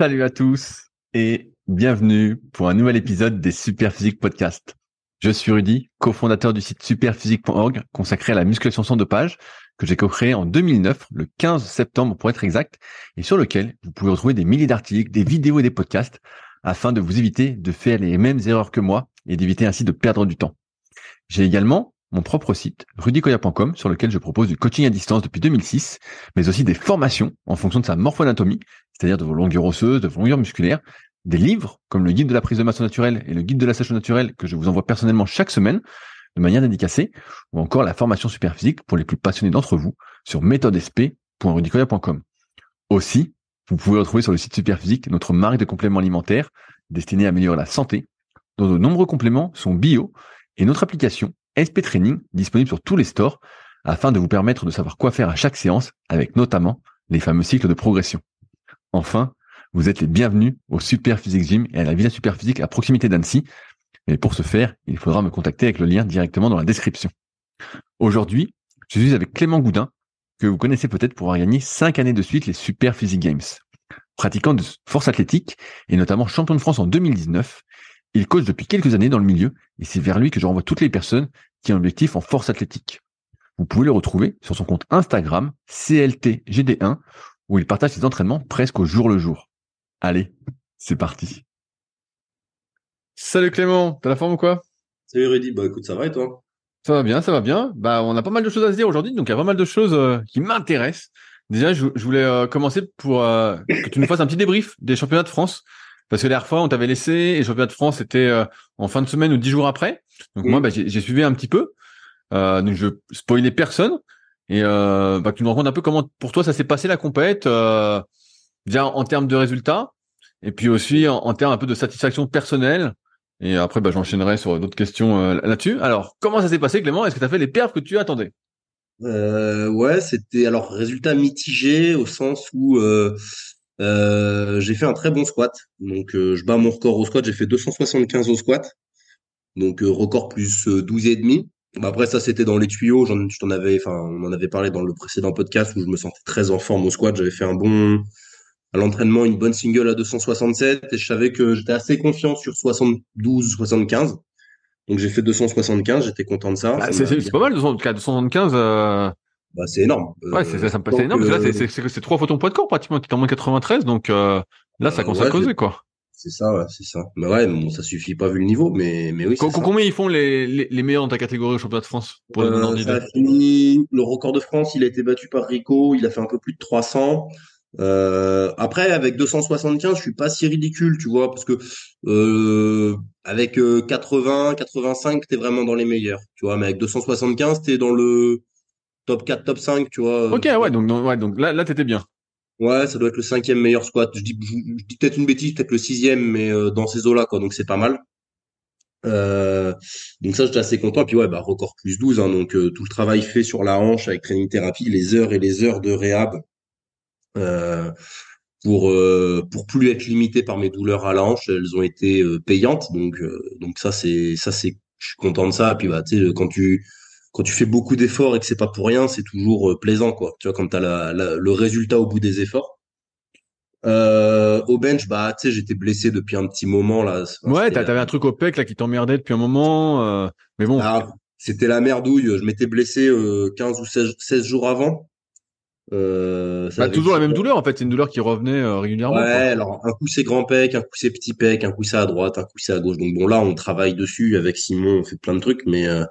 Salut à tous et bienvenue pour un nouvel épisode des Superphysique Podcast. Je suis Rudy, cofondateur du site superphysique.org consacré à la musculation sans dopage que j'ai co-créé en 2009, le 15 septembre pour être exact, et sur lequel vous pouvez retrouver des milliers d'articles, des vidéos et des podcasts afin de vous éviter de faire les mêmes erreurs que moi et d'éviter ainsi de perdre du temps. J'ai également mon propre site, rudykoya.com, sur lequel je propose du coaching à distance depuis 2006, mais aussi des formations en fonction de sa morphoanatomie, c'est-à-dire de vos longueurs osseuses, de vos longueurs musculaires, des livres comme le guide de la prise de masse naturelle et le guide de la sèche naturelle que je vous envoie personnellement chaque semaine de manière dédicacée, ou encore la formation super physique pour les plus passionnés d'entre vous sur méthodesp.rudicoya.com. Aussi, vous pouvez retrouver sur le site Superphysique notre marque de compléments alimentaires destinée à améliorer la santé, dont de nombreux compléments sont bio, et notre application SP Training disponible sur tous les stores afin de vous permettre de savoir quoi faire à chaque séance avec notamment les fameux cycles de progression. Enfin, vous êtes les bienvenus au Super Physique Gym et à la Villa Super Physique à proximité d'Annecy. Mais pour ce faire, il faudra me contacter avec le lien directement dans la description. Aujourd'hui, je suis avec Clément Goudin, que vous connaissez peut-être pour avoir gagné 5 années de suite les Super Physique Games. Pratiquant de force athlétique et notamment champion de France en 2019, il coach depuis quelques années dans le milieu et c'est vers lui que je renvoie toutes les personnes qui ont un objectif en force athlétique. Vous pouvez le retrouver sur son compte Instagram CLTGD1 où il partage ses entraînements presque au jour le jour. Allez, c'est parti. Salut Clément, t'as la forme ou quoi? Salut Rudy, bah écoute, ça va et toi? Ça va bien, ça va bien. Bah on a pas mal de choses à se dire aujourd'hui, donc il y a pas mal de choses euh, qui m'intéressent. Déjà, je, voulais euh, commencer pour euh, que tu nous fasses un petit débrief des championnats de France. Parce que la dernière fois, on t'avait laissé et le championnat de France c'était en fin de semaine ou dix jours après. Donc moi, bah, j'ai suivi un petit peu. donc je spoilais personne. Et bah, que tu nous racontes un peu comment pour toi ça s'est passé la compète, déjà en termes de résultats, et puis aussi en, termes un peu de satisfaction personnelle. Et après, bah, j'enchaînerai sur d'autres questions là-dessus. Alors, comment ça s'est passé, Clément? Est-ce que tu as fait les perfs que tu attendais? Euh, Ouais, c'était alors résultat mitigé au sens où euh, euh, j'ai fait un très bon squat. Donc, euh, je bats mon record au squat. J'ai fait 275 au squat. Donc, euh, record plus 12 et demi. Bah, après, ça, c'était dans les tuyaux. J'en, je t'en avais, enfin, on en avait parlé dans le précédent podcast où je me sentais très en forme au squat. J'avais fait un bon, à l'entraînement, une bonne single à 267 et je savais que j'étais assez confiant sur 72, 75. Donc, j'ai fait 275. J'étais content de ça. Bah, c'est, c'est, pas mal, 275, euh... Bah, c'est énorme. Ouais, c'est, ça, c'est énorme. là, c'est, trois fois ton poids de corps, pratiquement. T'es en moins 93, donc, euh, là, ça commence à causer, quoi. C'est ça, ouais, c'est ça. Mais ouais, bon, ça suffit pas vu le niveau, mais, mais oui. combien ils font les, les, les, meilleurs dans ta catégorie au championnat de France pour euh, ça a fini, Le record de France, il a été battu par Rico. Il a fait un peu plus de 300. Euh, après, avec 275, je suis pas si ridicule, tu vois, parce que euh, avec 80, 85, t'es vraiment dans les meilleurs, tu vois, mais avec 275, t'es dans le top 4, top 5, tu vois. Ok, ouais, donc, ouais, donc là, là, t'étais bien. Ouais, ça doit être le cinquième meilleur squat. Je dis, je, dis peut-être une bêtise, peut-être le sixième, mais euh, dans ces eaux-là, quoi. Donc c'est pas mal. Euh, donc ça, j'étais assez content. Puis ouais, bah record plus 12. Hein, donc euh, tout le travail fait sur la hanche avec training thérapie, les heures et les heures de réhab euh, pour pour plus être limité par mes douleurs à la hanche, elles ont été payantes. Donc donc ça c'est ça c'est je suis content de ça. Puis bah tu sais quand tu quand tu fais beaucoup d'efforts et que c'est pas pour rien, c'est toujours plaisant quoi. Tu vois quand t'as la, la, le résultat au bout des efforts. Euh, au bench, bah, tu sais, j'étais blessé depuis un petit moment là. ouais, t'avais un truc au pec là qui t'emmerdait depuis un moment, euh, mais bon. Ah, c'était la merdouille. Je m'étais blessé euh, 15 ou 16, 16, jours avant. Euh, ça bah, toujours la même douleur en fait, c'est une douleur qui revenait euh, régulièrement. Ouais, alors un coup c'est grand pec, un coup c'est petit pec, un coup c'est à droite, un coup c'est à gauche. Donc bon là on travaille dessus avec Simon, on fait plein de trucs, mais euh,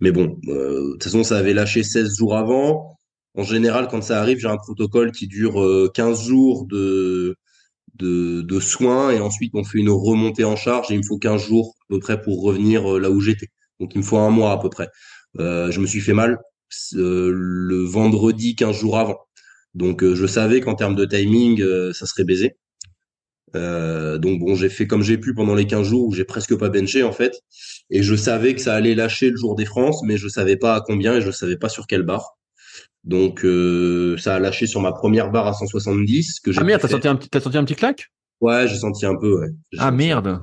mais bon, de toute façon ça avait lâché 16 jours avant. En général, quand ça arrive, j'ai un protocole qui dure 15 euh, jours de, de, de, soins et ensuite on fait une remontée en charge et il me faut 15 jours à peu près pour revenir euh, là où j'étais. Donc il me faut un mois à peu près. Euh, je me suis fait mal euh, le vendredi 15 jours avant. Donc je savais qu'en termes de timing, ça serait baisé. donc bon, j'ai fait comme j'ai pu pendant les 15 jours où j'ai presque pas benché en fait. Et je savais que ça allait lâcher le jour des France, mais je savais pas à combien et je savais pas sur quelle barre. Donc euh, ça a lâché sur ma première barre à 170 que j'ai. Ah merde, t'as senti un petit, t'as senti un petit claque? Ouais, j'ai senti un peu. Ouais. Ah merde.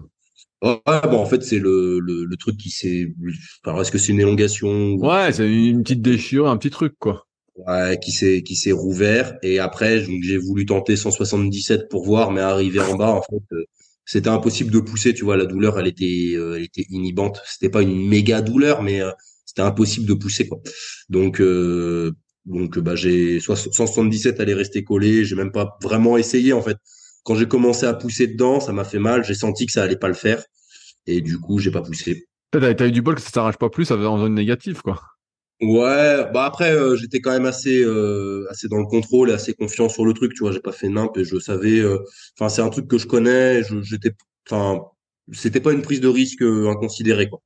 Ouais, bon en fait c'est le, le, le truc qui s'est. Alors est-ce que c'est une élongation Ouais, c'est une petite déchirure, un petit truc quoi. Ouais, qui s'est qui s'est rouvert et après j'ai voulu tenter 177 pour voir, mais arrivé en bas en fait euh, c'était impossible de pousser. Tu vois, la douleur elle était euh, elle était inhibante. C'était pas une méga douleur, mais euh, c'était impossible de pousser quoi. Donc donc bah j'ai 177 elle est restée collée. J'ai même pas vraiment essayé en fait. Quand j'ai commencé à pousser dedans, ça m'a fait mal. J'ai senti que ça allait pas le faire et du coup j'ai pas poussé. T'as eu du bol que ça s'arrache pas plus, ça va en zone négative quoi. Ouais, bah après euh, j'étais quand même assez euh, assez dans le contrôle et assez confiant sur le truc, tu vois, j'ai pas fait nimp et je savais euh, enfin c'est un truc que je connais, j'étais enfin c'était pas une prise de risque inconsidérée quoi.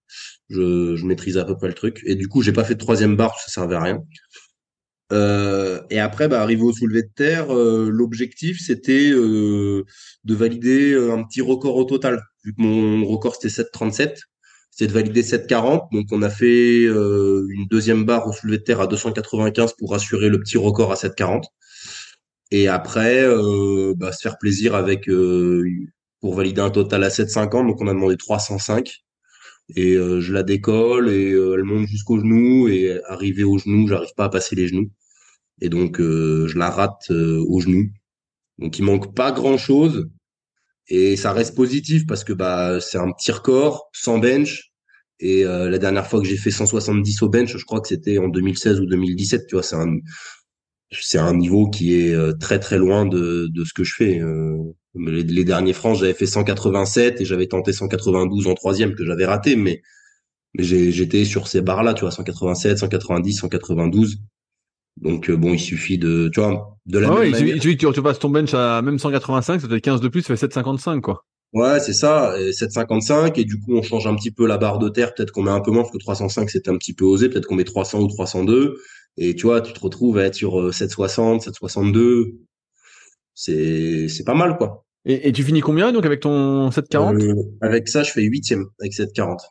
Je je maîtrisais à peu près le truc et du coup, j'ai pas fait de troisième barre, ça servait à rien. Et après bah arrivé au soulevé de terre, l'objectif c'était de valider un petit record au total vu que mon record c'était 737 c'est de valider 740. Donc on a fait euh, une deuxième barre au soulevé de terre à 295 pour assurer le petit record à 740. Et après, euh, bah, se faire plaisir avec euh, pour valider un total à 750. Donc on a demandé 305. Et je la décolle et elle monte jusqu'au genou. Et arrivé au genou, j'arrive pas à passer les genoux. Et donc je la rate au genou. Donc il manque pas grand chose. Et ça reste positif parce que bah c'est un petit record sans bench et euh, la dernière fois que j'ai fait 170 au bench, je crois que c'était en 2016 ou 2017. Tu vois, c'est un c'est un niveau qui est euh, très très loin de, de ce que je fais. Euh, les, les, derniers francs, j'avais fait 187 et j'avais tenté 192 en troisième que j'avais raté, mais mais j'étais sur ces barres là, tu vois, 187, 190, 192. Donc bon, il suffit de, tu vois, de la ah même ouais, suffit que tu, passes ton bench à même 185, ça fait 15 de plus, ça fait 755 quoi. Ouais, c'est ça, 755 et du coup on change un petit peu la barre de terre, peut-être qu'on met un peu moins parce que 305 c'était un petit peu osé, peut-être qu'on met 300 ou 302 et tu vois, tu te retrouves à être sur 760, euh, 762. C'est c'est pas mal quoi. Et, tu finis combien donc avec ton 740 euh, Avec ça, je fais huitième avec 740.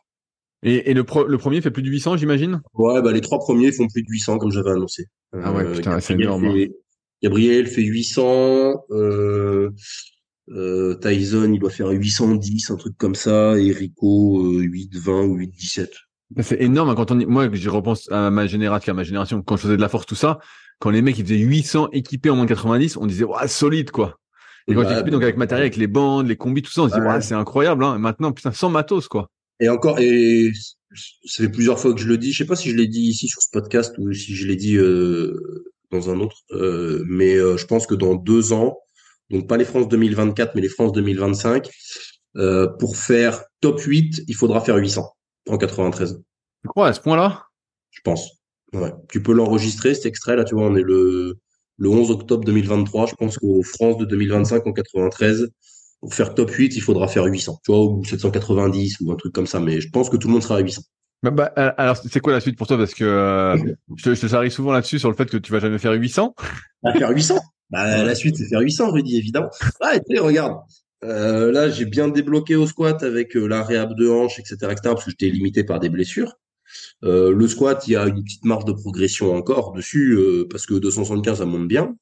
Et, et le, le premier fait plus de 800, j'imagine? Ouais, bah les trois premiers font plus de 800 comme j'avais annoncé. Ah ouais, euh, putain, c'est énorme. Gabriel fait 800. Euh, euh, Tyson, il doit faire 810, un truc comme ça, et Rico, 820 ou 817. C'est énorme hein, quand on moi je repense à ma génération, à ma génération quand je faisais de la force tout ça, quand les mecs ils faisaient 800 équipés en moins de 90, on disait ouais solide quoi. Et quand tu donc avec matériel, avec les bandes, les combis, tout ça, on se dit ouais, c'est incroyable hein. Et maintenant putain sans matos quoi. Et encore et ça fait plusieurs fois que je le dis, je sais pas si je l'ai dit ici sur ce podcast ou si je l'ai dit euh, dans un autre, euh, mais euh, je pense que dans deux ans, donc pas les France 2024, mais les France 2025. Euh, pour faire top 8, il faudra faire 800 en 93. Tu crois à ce point-là? Je pense. Ouais. Tu peux l'enregistrer, cet extrait. Là, tu vois, on est le, le 11 octobre 2023. Je pense qu'aux France de 2025 en 93, pour faire top 8, il faudra faire 800. Tu vois, ou 790 ou un truc comme ça. Mais je pense que tout le monde sera à 800. Bah, bah, alors, c'est quoi la suite pour toi? Parce que euh, je, te, je souvent là-dessus sur le fait que tu vas jamais faire 800. À faire 800 bah, la suite, c'est faire 800, Rudy, évidemment. Ah, et puis, regarde. Euh, là, j'ai bien débloqué au squat avec euh, la réhab de hanche, etc., etc., parce que j'étais limité par des blessures. Euh, le squat, il y a une petite marge de progression encore dessus, euh, parce que 275, ça monte bien.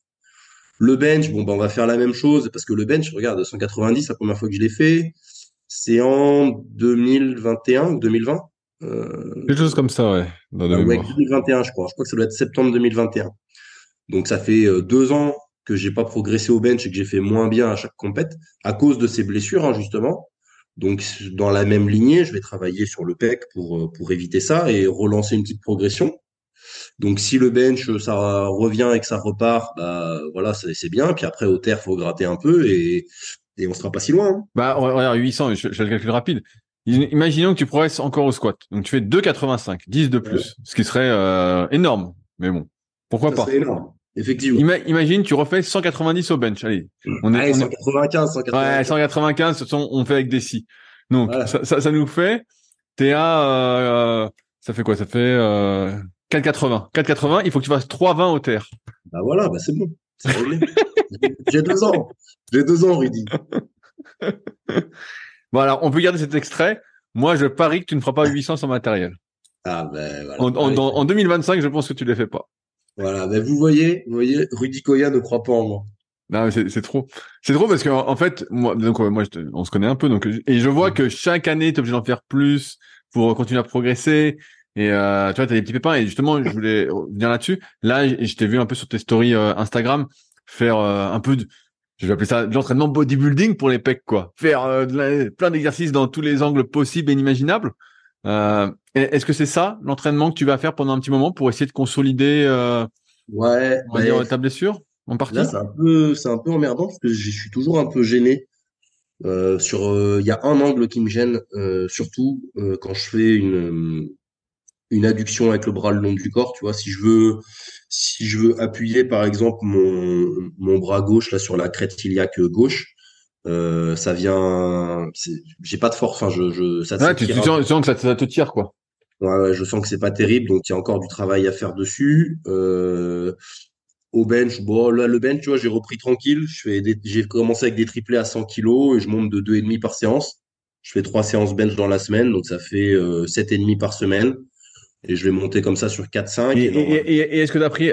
Le bench, bon, bah, on va faire la même chose, parce que le bench, regarde, 190, la première fois que je l'ai fait, c'est en 2021 ou 2020. Euh, Quelque chose comme ça, ouais. Dans 2021, je crois. Je crois que ça doit être septembre 2021. Donc ça fait deux ans que j'ai pas progressé au bench et que j'ai fait moins bien à chaque compète à cause de ces blessures hein, justement. Donc dans la même lignée, je vais travailler sur le pec pour euh, pour éviter ça et relancer une petite progression. Donc si le bench ça revient et que ça repart, bah voilà c'est bien. Puis après au terre faut gratter un peu et et on sera pas si loin. Hein. Bah regarde 800, je, fais le calcul rapide. Imaginons que tu progresses encore au squat. Donc tu fais 2,85, 10 de plus, ce qui serait euh, énorme. Mais bon, pourquoi pas? énorme. Effectivement. imagine, tu refais 190 au bench. Allez, on est, 195, 195. Ouais, 195, on fait avec des si. Donc, ça, ça, ça, nous fait, t'es à, euh, ça fait quoi? Ça fait euh, 4,80. 4,80, il faut que tu fasses 3,20 au terre. Bah voilà, bah c'est bon. J'ai deux ans. J'ai deux ans, Rudy. bon, alors, on peut garder cet extrait. Moi, je parie que tu ne feras pas 800 sans matériel. Ah ben voilà. En, en, en 2025, je pense que tu ne les fais pas. Voilà, mais vous voyez, vous voyez, Rudy Koya ne croit pas en moi. Non, c'est trop. C'est trop parce que en fait, moi, donc moi, on se connaît un peu, donc et je vois que chaque année, tu es obligé d'en faire plus pour continuer à progresser. Et euh, tu vois, t'as des petits pépins. Et justement, je voulais revenir là-dessus. Là, je t'ai vu un peu sur tes stories euh, Instagram faire euh, un peu de, je vais appeler ça de l'entraînement bodybuilding pour les pecs, quoi. Faire plein d'exercices dans tous les angles possibles et inimaginables. Est-ce que c'est ça l'entraînement que tu vas faire pendant un petit moment pour essayer de consolider ouais, on va dire, ta blessure en partie? Là, c'est un peu, c'est un peu emmerdant parce que je suis toujours un peu gêné. sur, il y a un angle qui me gêne, surtout quand je fais une une adduction avec le bras le long du corps, tu vois. Si je veux, si je veux appuyer, par exemple, mon, mon bras gauche là sur la crête iliaque gauche, euh, ça vient, j'ai pas de force. Enfin, je, je, ça ouais, tu, sens, que ça, ça, te tire, quoi. Ouais, ouais, je sens que c'est pas terrible, donc il y a encore du travail à faire dessus. Euh, au bench, bon, là, le bench, tu vois, j'ai repris tranquille. Je fais j'ai commencé avec des triplés à 100 kilos et je monte de deux et demi par séance. Je fais trois séances bench dans la semaine, donc ça fait euh, sept et demi par semaine et je vais monter comme ça sur 4-5. Et, et, est-ce que tu as pris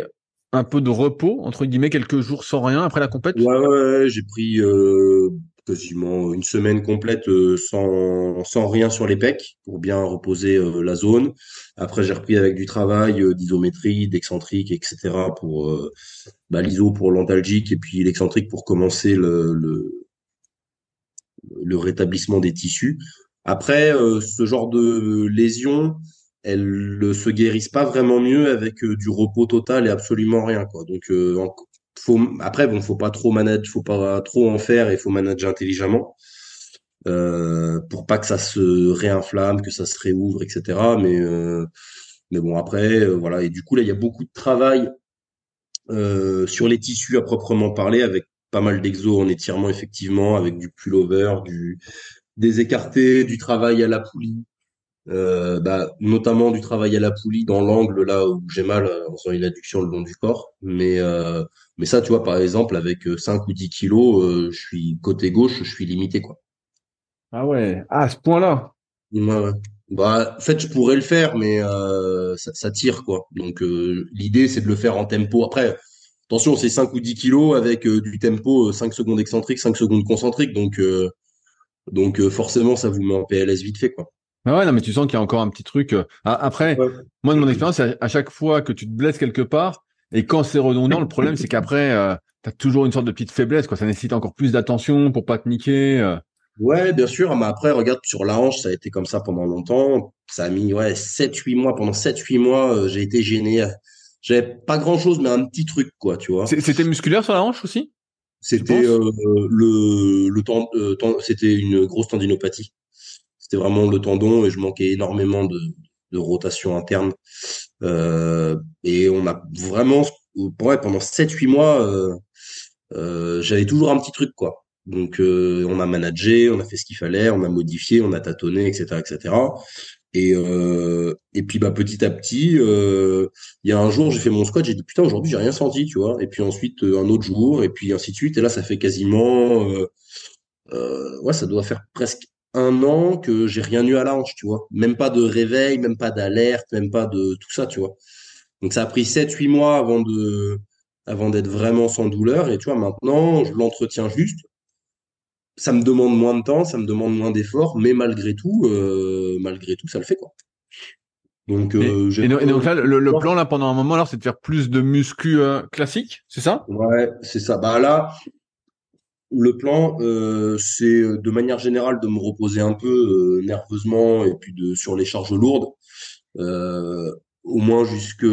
un peu de repos, entre guillemets, quelques jours sans rien après la compète? Ouais, ouais, j'ai pris euh, quasiment une semaine complète euh, sans, sans rien sur les pecs pour bien reposer euh, la zone. Après, j'ai repris avec du travail d'isométrie, d'excentrique, etc. pour bah, l'iso pour l'antalgique et puis l'excentrique pour commencer le, le, le rétablissement des tissus. Après, ce genre de lésion, elles ne se guérissent pas vraiment mieux avec euh, du repos total et absolument rien quoi. Donc euh, faut après bon faut pas trop manager, faut pas trop en faire et faut manager intelligemment euh, pour pas que ça se réinflamme, que ça se réouvre, etc. Mais euh, bon après voilà et du coup là il y a beaucoup de travail sur les tissus à proprement parler avec pas mal d'exos en étirement effectivement avec du pullover, du des écartés, du travail à la poulie, euh, bah, notamment du travail à la poulie dans l'angle là où j'ai mal euh, en faisant une adduction le long du corps. Mais euh, mais ça, tu vois, par exemple, avec 5 ou 10 kilos, je suis côté gauche, je suis limité quoi. Ah ouais, ah, à ce point-là. Ouais, Bah, en fait, je pourrais le faire, mais ça, ça, tire quoi. Donc l'idée, c'est de le faire en tempo. Après, attention, c'est 5 ou 10 kilos avec du tempo 5 secondes excentriques, 5 secondes concentriques. Donc donc forcément, ça vous met en PLS vite fait quoi. Ah ouais, non, mais tu sens qu'il y a encore un petit truc. Euh, après, moi, de mon expérience, à chaque fois que tu te blesses quelque part, et quand c'est redondant, le problème, c'est qu'après, euh, tu as toujours une sorte de petite faiblesse, quoi. Ça nécessite encore plus d'attention pour pas te niquer. Euh. Ouais, bien sûr. Mais après, regarde, sur la hanche, ça a été comme ça pendant longtemps. Ça a mis, ouais, 7, 8 mois. Pendant 7, 8 mois, j'ai été gêné. J'avais pas grand chose, mais un petit truc, quoi, tu vois. C'était musculaire sur la hanche aussi? C'était le, le temps, c'était une grosse tendinopathie c'était vraiment le tendon et je manquais énormément de, rotation interne. Euh, et on a vraiment, ouais, pendant 7-8 mois, euh, euh, j'avais toujours un petit truc, quoi. Donc, euh, on a managé, on a fait ce qu'il fallait, on a modifié, on a tâtonné, etc., etc. Et, et puis, bah, petit à petit, il y a un jour, j'ai fait mon squat, j'ai dit, putain, aujourd'hui, j'ai rien senti, tu vois. Et puis ensuite, un autre jour, et puis ainsi de suite. Et là, ça fait quasiment, ouais, ça doit faire presque un an que j'ai rien eu à la hanche, tu vois. Même pas de réveil, même pas d'alerte, même pas de tout ça, tu vois. Donc ça a pris 7-8 mois avant de avant d'être vraiment sans douleur. Et tu vois, maintenant, je l'entretiens juste. Ça me demande moins de temps, ça me demande moins d'efforts, mais malgré tout, euh, malgré tout, ça le fait quoi. Donc, euh, et, donc là, le, plan là pendant un moment alors, c'est de faire plus de muscu euh, classique, c'est ça? Ouais, c'est ça. Bah là, le plan, euh, c'est euh, de manière générale de me reposer un peu euh, nerveusement et puis de sur les charges lourdes, au moins jusque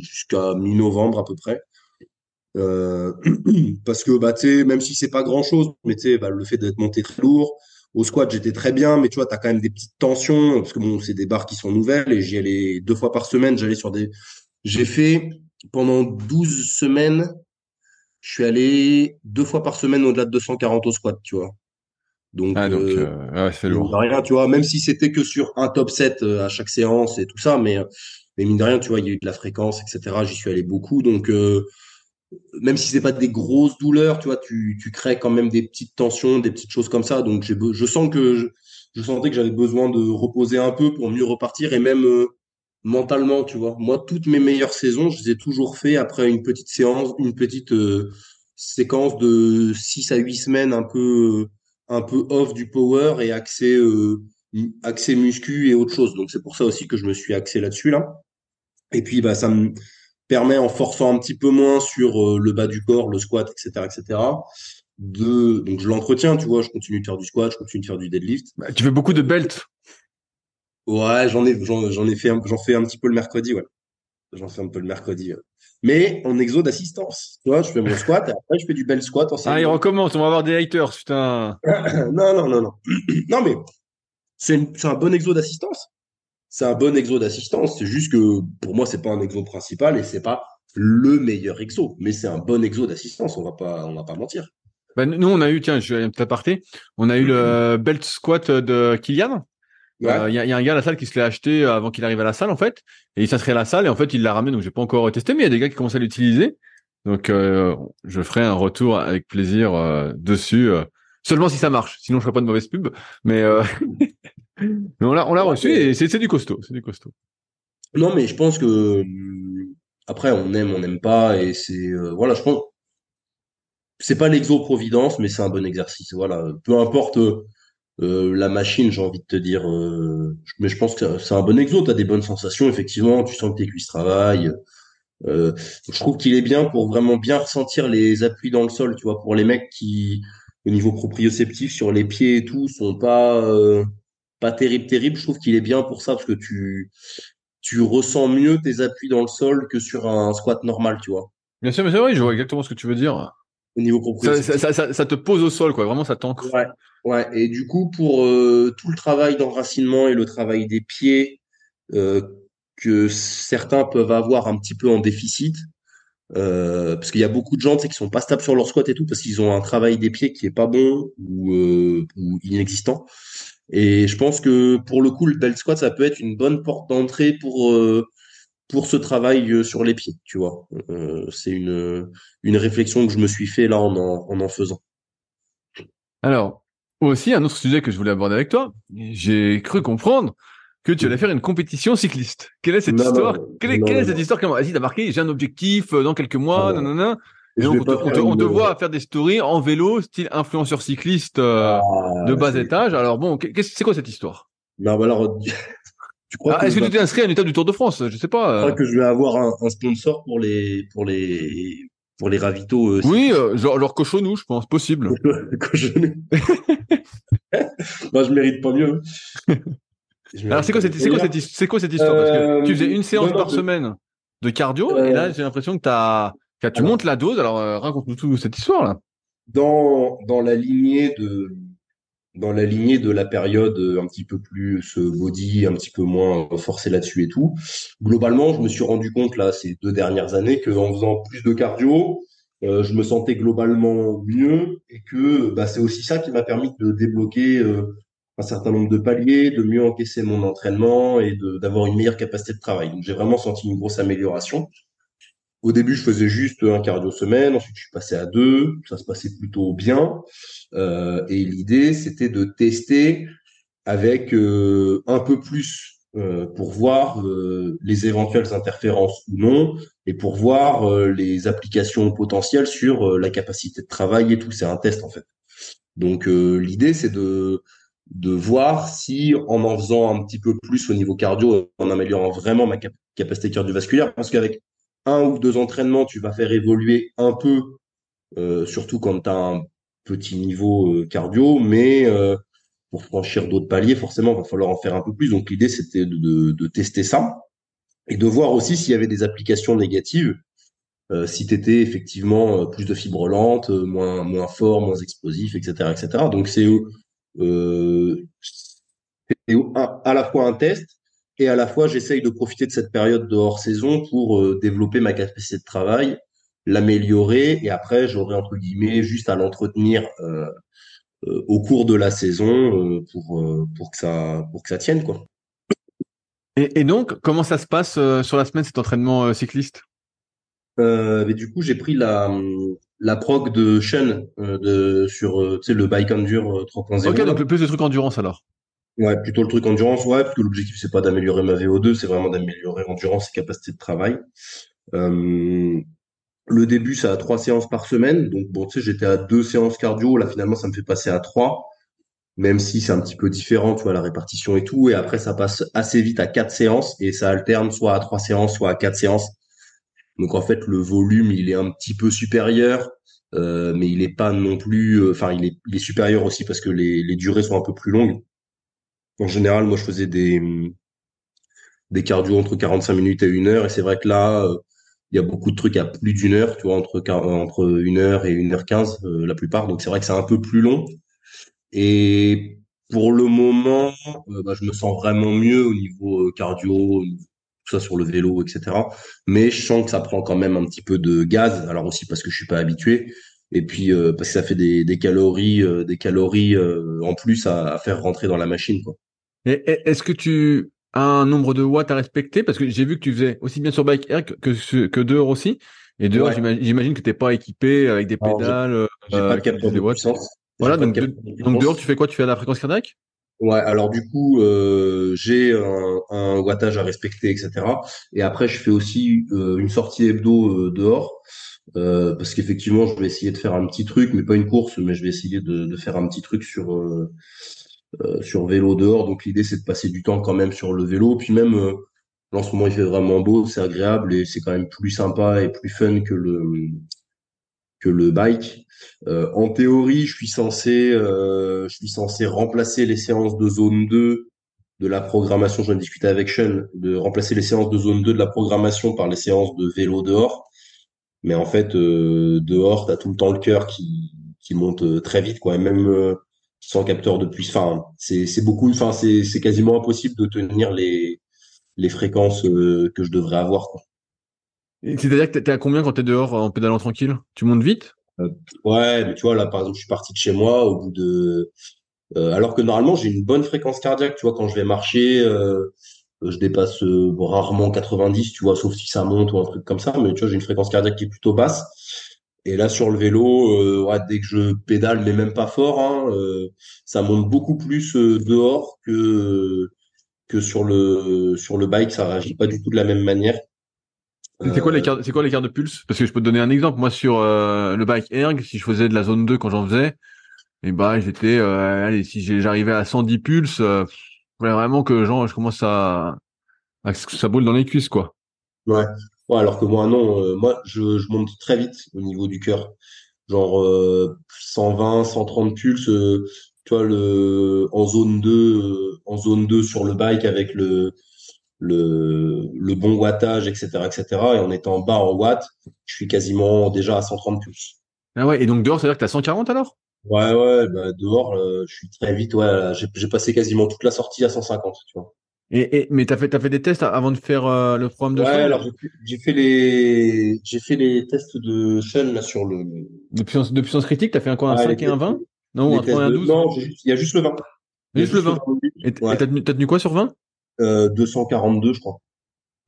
jusqu'à mi-novembre à peu près. parce que bah même si c'est pas grand chose, mais tu bah, le fait d'être monté très lourd, au squat j'étais très bien, mais tu vois, tu as quand même des petites tensions parce que bon, c'est des barres qui sont nouvelles et j'y allais deux fois par semaine. J'allais sur des, j'ai fait pendant 12 semaines je suis allé deux fois par semaine au-delà de 240 au squat, tu vois. Donc, ah, donc euh, euh c'est lourd. Rien, tu vois, même si c'était que sur un top 7 euh, à chaque séance et tout ça, mais, mais mine de rien, tu vois, il y a eu de la fréquence, etc. J'y suis allé beaucoup. Donc, euh, même si c'est pas des grosses douleurs, tu vois, tu, tu crées quand même des petites tensions, des petites choses comme ça. Donc, je sens que je, je sentais que j'avais besoin de reposer un peu pour mieux repartir et même mentalement, tu vois. Moi, toutes mes meilleures saisons, je les ai toujours fait après une petite séance, une petite euh, séquence de 6 à 8 semaines un peu un peu off du power et axé euh, axé muscu et autre chose. Donc c'est pour ça aussi que je me suis axé là-dessus là. Et puis bah ça me permet en forçant un petit peu moins sur euh, le bas du corps, le squat, etc., etc. De donc je l'entretiens, tu vois, je continue de faire du squat, je continue de faire du deadlift. Bah, tu fais beaucoup de belts. Ouais, j'en ai j'en ai fait j'en fais un petit peu le mercredi, ouais. J'en fais un peu le mercredi. Mais en exo d'assistance. Tu vois, je fais mon squat et après je fais du bel squat en Ah, il recommence, on va avoir des haters, putain. non, non, non, non. non, mais c'est un bon exo d'assistance. C'est un bon exo d'assistance. C'est juste que pour moi, c'est pas un exo principal et c'est pas le meilleur exo. Mais c'est un bon exo d'assistance. On va pas, on va pas mentir. Ben, nous, on a eu, tiens, je vais un petit aparté. On a eu le belt squat de Kylian. Il y, a, y, a un gars à la salle qui se l'est acheté avant qu'il arrive à la salle en fait, et il s'inscrit à la salle et en fait il l'a ramené donc j'ai pas encore testé mais il y a des gars qui commencent à l'utiliser. Donc euh, je ferai un retour avec plaisir euh, dessus euh, seulement si ça marche. Sinon je ferai pas de mauvaise pub mais mais on l'a on l'a reçu et c'est du costaud c'est du costaud. Non mais je pense que après on aime on n'aime pas et c'est voilà je pense c'est pas l'exo providence mais c'est un bon exercice voilà. Peu importe euh, la machine, j'ai envie de te dire, euh, mais je pense que c'est un bon exo. Tu as des bonnes sensations, effectivement. Tu sens que tes cuisses travaillent. Euh, je trouve qu'il est bien pour vraiment bien ressentir les appuis dans le sol, tu vois, pour les mecs qui, au niveau proprioceptif, sur les pieds et tout, sont pas pas terribles, terribles. Je trouve qu'il est bien pour ça parce que tu tu ressens mieux tes appuis dans le sol que sur un squat normal, tu vois. Bien sûr, mais c'est vrai, je vois exactement ce que tu veux dire. Au niveau proprioceptif. Ça, ça, ça, te pose au sol, quoi. Vraiment, ça t'ancre. Ouais. Ouais, et du coup, pour euh, tout le travail d'enracinement et le travail des pieds euh, que certains peuvent avoir un petit peu en déficit, euh, parce qu'il y a beaucoup de gens qui sont pas stables sur leur squat et tout, parce qu'ils ont un travail des pieds qui est pas bon ou, ou inexistant. Et je pense que pour le coup, le belt squat, ça peut être une bonne porte d'entrée pour pour ce travail sur les pieds, tu vois. c'est une une réflexion que je me suis fait là en en, en, en faisant. Alors, aussi, un autre sujet que je voulais aborder avec toi, j'ai cru comprendre que tu allais faire une compétition cycliste. Quelle est cette histoire? Quelle est, quelle est cette histoire? Vas-y, t'as marqué, j'ai un objectif euh, dans quelques mois, non, non, non. Et donc, on te, voit faire des stories en vélo, style influenceur cycliste euh, ah, de bas étage. Alors bon, c'est quoi cette histoire? Non, bah alors, ah, Est-ce que tu t'es inscrit à une étape du Tour de France? Je sais pas. Je crois que je vais avoir un, un, sponsor pour les pour les pour les ravitaux. Euh, oui, euh, genre, genre cochonou, je pense, possible. cochonou. Moi, je mérite pas mieux. Alors, c'est quoi, cette, c'est, quoi cette, c'est quoi cette histoire? Parce que tu faisais une séance par semaine de cardio, et là, j'ai l'impression que, t'as, que tu montes la dose. Alors, euh, raconte-nous tout cette histoire-là. Dans, dans la lignée de dans la lignée de la période un petit peu plus body, un petit peu moins forcé là-dessus et tout. Globalement, je me suis rendu compte là ces deux dernières années qu'en faisant plus de cardio, euh, je me sentais globalement mieux et que bah, c'est aussi ça qui m'a permis de débloquer euh, un certain nombre de paliers, de mieux encaisser mon entraînement et d'avoir une meilleure capacité de travail. Donc j'ai vraiment senti une grosse amélioration. Au début, je faisais juste un cardio semaine, ensuite je suis passé à deux, ça se passait plutôt bien. Euh, et l'idée, c'était de tester avec euh, un peu plus euh, pour voir les éventuelles interférences ou non, et pour voir les applications potentielles sur la capacité de travail et tout. C'est un test en fait. Donc l'idée, c'est de de voir si en en faisant un petit peu plus au niveau cardio, en améliorant vraiment ma capacité cardiovasculaire, parce qu'avec un ou deux entraînements, tu vas faire évoluer un peu, euh, surtout quand tu as un petit niveau euh, cardio, mais euh, pour franchir d'autres paliers, forcément, il va falloir en faire un peu plus. Donc l'idée, c'était de, tester ça et de voir aussi s'il y avait des applications négatives. si tu étais effectivement plus de fibres lentes, moins, moins fort, moins explosif, etc. etc. Donc c'est à la fois un test, et à la fois j'essaye de profiter de cette période de hors saison pour euh, développer ma capacité de travail, l'améliorer et après j'aurai entre guillemets juste à l'entretenir euh, euh, au cours de la saison pour pour que ça pour que ça tienne quoi. Et, et donc comment ça se passe sur la semaine cet entraînement cycliste? Mais du coup j'ai pris la la prog de Sean de sur tu sais le bike endure 3.0. Ok donc le plus de trucs endurance alors. Ouais, plutôt le truc endurance, ouais, parce que l'objectif c'est pas d'améliorer ma VO2, c'est vraiment d'améliorer endurance et capacité de travail. Euh, le début, c'est à trois séances par semaine, donc bon, tu sais, j'étais à deux séances cardio, là finalement ça me fait passer à trois. même si c'est un petit peu différent, tu vois, la répartition et tout. Et après, ça passe assez vite à quatre séances et ça alterne soit à trois séances, soit à quatre séances. Donc en fait, le volume, il est un petit peu supérieur, euh, mais il est pas non plus. euh, Enfin, il, est, il est supérieur aussi parce que les, les durées sont un peu plus longues. En général, moi, je faisais des des cardio entre 45 minutes et une heure. Et c'est vrai que là, euh, il y a beaucoup de trucs à plus d'une heure, tu vois, entre entre une heure et une heure quinze, euh, la plupart. Donc c'est vrai que c'est un peu plus long. Et pour le moment, euh, bah, je me sens vraiment mieux au niveau euh, cardio, tout ça sur le vélo, etc. Mais je sens que ça prend quand même un petit peu de gaz. Alors aussi parce que je suis pas habitué. Et puis parce que ça fait des, des calories, des calories en plus à, à faire rentrer dans la machine, quoi. Et, est-ce que tu as un nombre de watts à respecter? Parce que j'ai vu que tu faisais aussi bien sur Bike Air que, dehors aussi. Et dehors, Ouais. j'imagine que t'es pas équipé avec des Alors, j'ai- pédales, euh, J'ai pas de capteur de puissance. Voilà, donc, de- dehors, tu fais quoi? Tu fais de la fréquence cardiaque? Ouais, alors du coup, euh, j'ai un, un wattage à respecter, etc. Et après, je fais aussi euh, une sortie hebdo euh, dehors, euh, parce qu'effectivement, je vais essayer de faire un petit truc, mais pas une course, mais je vais essayer de, de faire un petit truc sur sur vélo dehors. Donc l'idée, c'est de passer du temps quand même sur le vélo. Puis même, euh, en ce moment, il fait vraiment beau, c'est agréable et c'est quand même plus sympa et plus fun que le que le bike. Euh, en théorie, je suis censé, euh, je suis censé remplacer les séances de zone 2 de la programmation. Je viens de discuter avec Sean de remplacer les séances de zone 2 de la programmation par les séances de vélo dehors. Mais en fait, euh, dehors, t'as tout le temps le cœur qui, qui monte euh, très vite, quoi. Et même euh, sans capteur de puissance, enfin, c'est, beaucoup, enfin, c'est, quasiment impossible de tenir les, les fréquences euh, que je devrais avoir, C'est-à-dire que t'es t'es à combien quand t'es dehors en pédalant tranquille? Tu montes vite? Ouais, mais tu vois, là, par exemple, je suis parti de chez moi au bout de, Euh, alors que normalement, j'ai une bonne fréquence cardiaque. Tu vois, quand je vais marcher, euh, je dépasse euh, rarement 90, tu vois, sauf si ça monte ou un truc comme ça. Mais tu vois, j'ai une fréquence cardiaque qui est plutôt basse. Et là, sur le vélo, euh, ouais, dès que je pédale, mais même pas fort, hein, euh, ça monte beaucoup plus euh, dehors que que sur le sur le bike. Ça réagit pas du tout de la même manière. C'est quoi l'écart, c'est quoi l'écart de pulse? Parce que je peux te donner un exemple. Moi, sur le bike erg, si je faisais de la zone 2 quand j'en faisais, et bah, j'étais, euh, allez, si j'arrivais à 110 pulses, vraiment que genre, je commence à, à que ça brûle dans les cuisses, quoi. Ouais. Ouais, alors que moi, non, euh, moi, je, je monte très vite au niveau du cœur. Genre euh, 120, 130 pulses, euh, tu vois, le, en zone 2, euh, en zone 2 sur le bike avec le, le, le bon wattage, etc., etc. Et en étant bas en watts, je suis quasiment déjà à 130 pulses. Ah ouais, et donc dehors, ça veut dire que t'as 140 alors? Ouais, ouais, bah, dehors, euh, je suis très vite, ouais, j'ai passé quasiment toute la sortie à 150, tu vois. Et, et mais t'as fait, t'as fait des tests avant de faire euh, le programme de Ouais, Sean alors j'ai fait- les, j'ai fait les tests de Sean là sur le, de puissance, de puissance critique, t'as fait un quoi, un Ah, 5 les et un tests- 20? Non, un tests 3 et un de- 12? Non, j'ai juste- il y a juste le 20. Il y a Juste le 20. Et Ouais. t'as tenu, t'as tenu quoi sur 20? Euh, 242, je crois.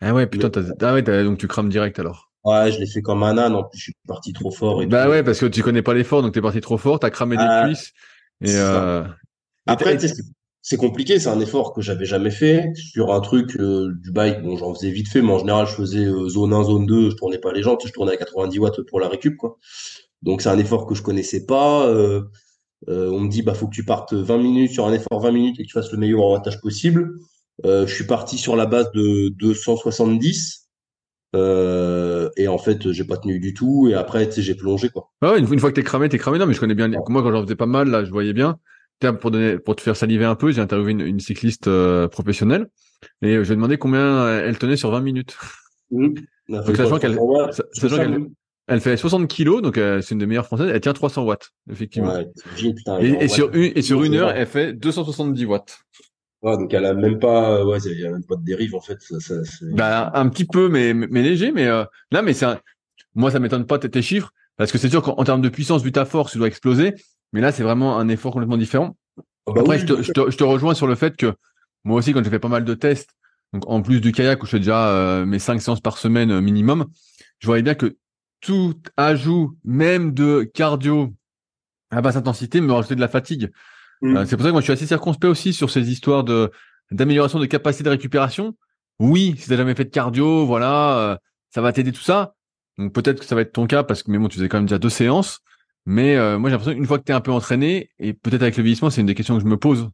Ah ouais, putain, t'as, ah ouais, t'as- donc tu crames direct alors. Ouais, je l'ai fait comme un âne. En plus, je suis parti trop fort. Et Bah tout. ouais, parce que tu connais pas l'effort, donc t'es parti trop fort, t'as cramé des cuisses. Et euh, Après, et- c'est- compliqué. C'est un effort que j'avais jamais fait sur un truc euh, du bike. Bon, j'en faisais vite fait, mais en général, je faisais euh, zone 1, zone 2. Je tournais pas les sais, je tournais à 90 watts pour la récup, quoi. Donc, c'est un effort que je connaissais pas. Euh, euh, on me dit, bah, faut que tu partes 20 minutes sur un effort 20 minutes et que tu fasses le meilleur wattage possible. Euh, je suis parti sur la base de 270. Euh, et en fait, j'ai pas tenu du tout. Et après, tu sais, j'ai plongé, quoi. Ouais, une, une fois que t'es cramé, t'es cramé. Non, mais je connais bien. Moi, quand j'en faisais pas mal, là, je voyais bien. Pour donner, pour te faire saliver un peu, j'ai interviewé une, une cycliste euh, professionnelle et je lui ai demandé combien euh, elle tenait sur 20 minutes. Mmh. Donc, sachant qu'elle- 300 watts, sa- c'est sachant ça, qu'elle- même Elle fait 60 kilos, donc euh, c'est une des meilleures françaises. Elle tient 300 watts, effectivement. Ouais, putain, et, sur watts. une, et sur une heure, elle fait 270 watts. Ouais, donc elle a même pas, ouais, il y a même pas de dérive, en fait. Ça, Bah, un petit peu, mais, mais léger, mais euh, là, mais c'est un- moi, ça m'étonne pas tes, tes chiffres, parce que c'est sûr qu'en en termes de puissance, vu ta force, tu dois exploser, mais là, c'est vraiment un effort complètement différent. Ah bah Après, oui, je, te, je, te, je te rejoins sur le fait que moi aussi, quand j'ai fait pas mal de tests, donc en plus du kayak où je fais déjà euh, mes cinq séances par semaine euh, minimum, je voyais bien que tout ajout, même de cardio à basse intensité, me rajoutait de la fatigue. Mmh. Euh, c'est pour ça que moi je suis assez circonspect aussi sur ces histoires de d'amélioration de capacité de récupération. Oui, si t'as jamais fait de cardio, voilà, euh, ça va t'aider tout ça. Donc peut-être que ça va être ton cas parce que mais bon, tu faisais quand même déjà deux séances. Mais euh, moi, j'ai l'impression qu'une fois que tu es un peu entraîné, et peut-être avec le vieillissement, c'est une des questions que je me pose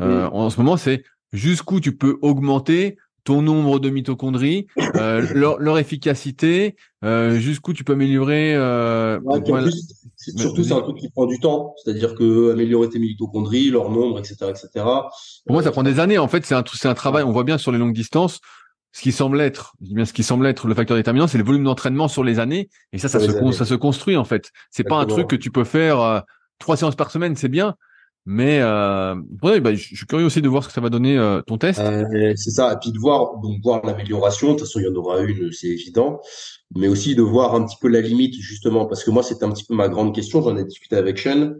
euh, en, ce moment, c'est jusqu'où tu peux augmenter ton nombre de mitochondries, euh, leur, leur, efficacité, euh, jusqu'où tu peux améliorer. Euh, ouais, surtout, c'est un truc qui prend du temps, c'est-à-dire que améliorer tes mitochondries, leur nombre, etc., etc. Pour moi, ça prend des années. En fait, c'est un, c'est un travail. On voit bien sur les longues distances ce qui semble être, bien ce qui semble être le facteur déterminant, c'est le volume d'entraînement sur les années. Et ça, ça se, ça se construit en fait. C'est pas un truc que tu peux faire euh, trois séances par semaine, c'est bien. Mais euh, bah, je suis curieux aussi de voir ce que ça va donner euh, ton test. Euh, c'est ça, et puis de voir donc voir l'amélioration. De toute façon, il y en aura une, c'est évident. Mais aussi de voir un petit peu la limite justement, parce que moi, c'était un petit peu ma grande question. J'en ai discuté avec Sean.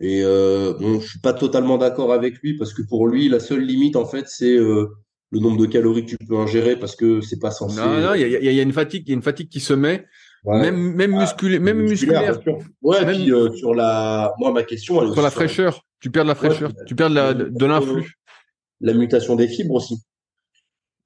Et euh, bon, je suis pas totalement d'accord avec lui parce que pour lui, la seule limite en fait, c'est euh, le nombre de calories que tu peux ingérer parce que c'est pas censé. Non, non, il y a, y a, une fatigue, il y a une fatigue qui se met. Même, même, ah, musculaire, même musculaire. Ouais, puis euh, sur la, moi ma question, elle sur la fraîcheur, tu perds de la fraîcheur, tu perds de la, de l'influx. La mutation des fibres aussi.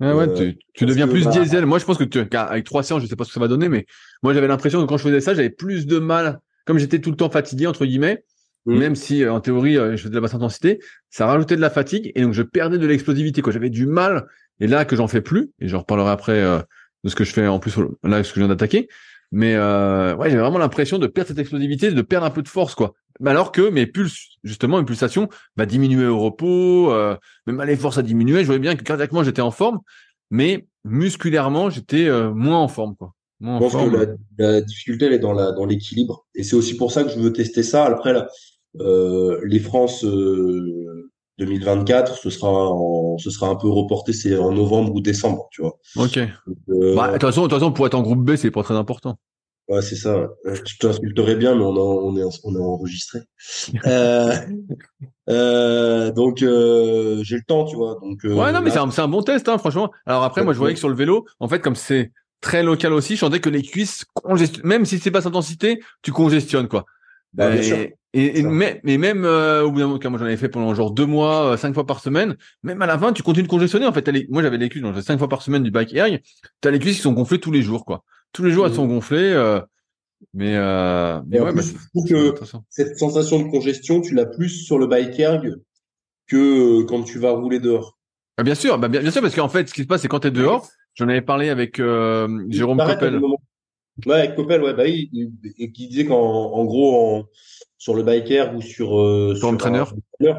Ouais, ouais, tu, tu deviens plus bah, diesel. Moi, je pense que tu, avec trois séances, je sais pas ce que ça va donner, mais moi, j'avais l'impression que quand je faisais ça, j'avais plus de mal, comme j'étais tout le temps fatigué entre guillemets, Mm. Même si euh, en théorie euh, je faisais de la basse intensité, ça rajoutait de la fatigue et donc je perdais de l'explosivité. Quoi, j'avais du mal. Et là que j'en fais plus, et j'en reparlerai après euh, de ce que je fais en plus là ce que je viens d'attaquer. Mais euh, ouais, j'ai vraiment l'impression de perdre cette explosivité, de perdre un peu de force, quoi. Alors que mes pulses, justement, mes pulsations, bah, diminuaient au repos, euh, même les forces a diminué. Je voyais bien que cardiaquement j'étais en forme, mais musculairement j'étais moins en forme, quoi. je pense que la, difficulté elle est dans la dans l'équilibre, et c'est aussi pour ça que je veux tester ça. Après là, euh, les France 2024, euh, ce sera ce sera un peu reporté, c'est en novembre ou décembre, tu vois. Ok. Euh, bah, de toute façon, façon, pour être en groupe B, c'est pas très important. Ouais, c'est ça. Je t'insulterais bien, mais on, on est on est enregistré. euh, euh, donc j'ai le temps, tu vois. Donc ouais, non, mais c'est un, un, bon test, hein, franchement. Alors après, moi, je voyais que sur le vélo, en fait, comme c'est très local aussi, je sentais que les cuisses, même si c'est basse intensité, tu congestionnes quoi. Bah, bien sûr. Et, mais, même euh, au bout d'un moment, moi j'en avais fait pendant genre deux mois, euh, cinq fois par semaine, même à la fin, tu continues de congestionner. En fait, moi j'avais les cuisses, donc cinq fois par semaine du bike air. Tu as les cuisses qui sont gonflées tous les jours, quoi. Tous les jours, elles mmh. sont gonflées. Euh, mais, euh, mais ouais, bah, que cette sensation de congestion, tu l'as plus sur le bike erg que quand tu vas rouler dehors. Ah, bien sûr, bah, bien, sûr, parce qu'en fait, ce qui se passe, c'est quand tu es dehors, j'en avais parlé avec Jérôme Coppel. Ouais, avec Coppel, ouais, bah oui, et qui disait qu'en en gros, en, sur le biker ou sur, euh, sur l'entraîneur,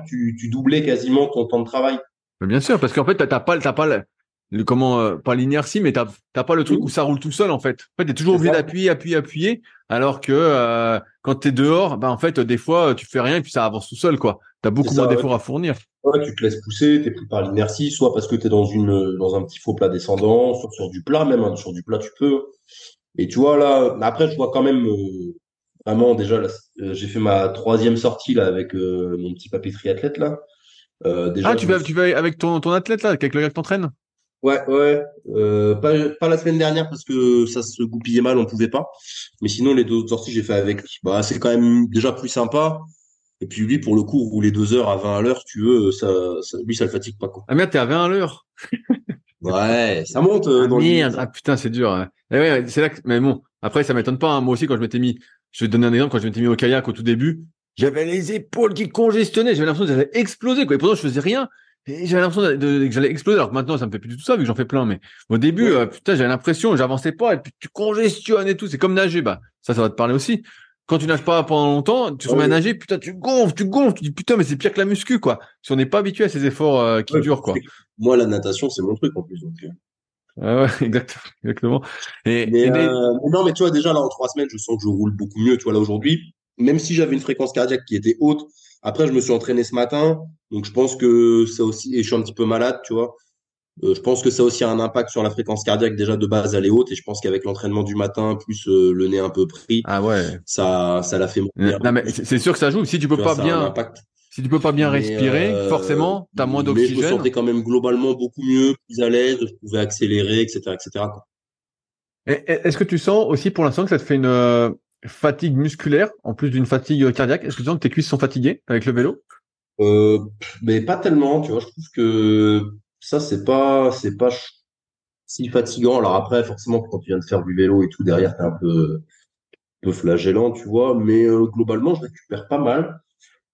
tu, tu doublais quasiment ton temps de travail. bien sûr, parce qu'en fait, t'as pas, t'as pas le, comment, euh, pas l'inertie, mais t'as, t'as pas le truc où ça roule tout seul en fait. En fait, t'es toujours obligé d'appuyer, appuyer, appuyer, alors que euh, quand t'es dehors, bah en fait, des fois, tu fais rien et puis ça avance tout seul, quoi. T'as beaucoup moins d'efforts à fournir. Ouais, tu te laisses pousser, t'es pris par l'inertie, soit parce que t'es dans une, dans un petit faux plat descendant, soit sur du plat même, hein, sur du plat tu peux. Et tu vois là, après je vois quand même euh, vraiment déjà, euh, j'ai fait ma troisième sortie là avec euh, mon petit papier triathlète là. déjà, ah, tu vas, tu vas avec ton, ton athlète là, avec le gars que t'entraînes? Ouais, ouais. pas, pas la semaine dernière parce que ça se goupillait mal, on pouvait pas. Mais sinon, les deux autres sorties, j'ai fait avec lui. Bah, c'est quand même déjà plus sympa. Et puis lui, pour le coup, rouler deux heures à 20 à l'heure, tu veux, ça, ça, lui, ça le fatigue pas quoi. Ah merde, t'es à 20 à l'heure. ouais, ça monte. Ah, merde, ah putain, c'est dur. Hein. Eh ouais, c'est là que, mais bon, après, ça m'étonne pas. Hein. Moi aussi, quand je m'étais mis, je vais te donner un exemple, quand je m'étais mis au kayak au tout début, j'avais les épaules qui congestionnaient, j'avais l'impression que j'allais exploser, quoi. Et pourtant, je faisais rien. Et j'avais l'impression de, que j'allais exploser. Alors que maintenant, ça me fait plus du tout ça, vu que j'en fais plein. Mais au début, euh, putain, j'avais l'impression, j'avançais pas, et puis tu congestionnes et tout. C'est comme nager. Bah, ça, ça va te parler aussi. Quand tu nages pas pendant longtemps, tu te remets à nager, putain, tu gonfles, tu gonfles, tu dis putain, mais c'est pire que la muscu, quoi. Si on n'est pas habitué à ces efforts euh, qui durent, quoi. Moi, la natation, c'est mon truc, en plus. Donc... Euh. Ah ouais, exactement. Et, euh, non, mais tu vois, déjà là, en trois semaines, je sens que je roule beaucoup mieux. Tu vois, là, aujourd'hui, même si j'avais une fréquence cardiaque qui était haute, après, je me suis entraîné ce matin. Donc, je pense que ça aussi, et je suis un petit peu malade, tu vois. Euh, je pense que ça aussi a un impact sur la fréquence cardiaque. Déjà, de base, elle est haute. Et je pense qu'avec l'entraînement du matin, plus euh, le nez un peu pris, ah ouais. ça, ça l'a fait monter. Non, mais c'est sûr que ça joue. Si tu peux pas bien. Si tu peux pas bien respirer, euh, forcément, tu as moins d'oxygène. Mais je me sentais quand même globalement beaucoup mieux, plus à l'aise, je pouvais accélérer, etc., etc. Est-ce que tu sens aussi pour l'instant que ça te fait une fatigue musculaire en plus d'une fatigue cardiaque? Est-ce que tu sens que tes cuisses sont fatiguées avec le vélo? Euh, Mais pas tellement, tu vois. Je trouve que ça c'est pas c'est pas si fatigant. Alors après, forcément, quand tu viens de faire du vélo et tout derrière, t'es un peu peu flagellant, tu vois. Mais globalement, je récupère pas mal.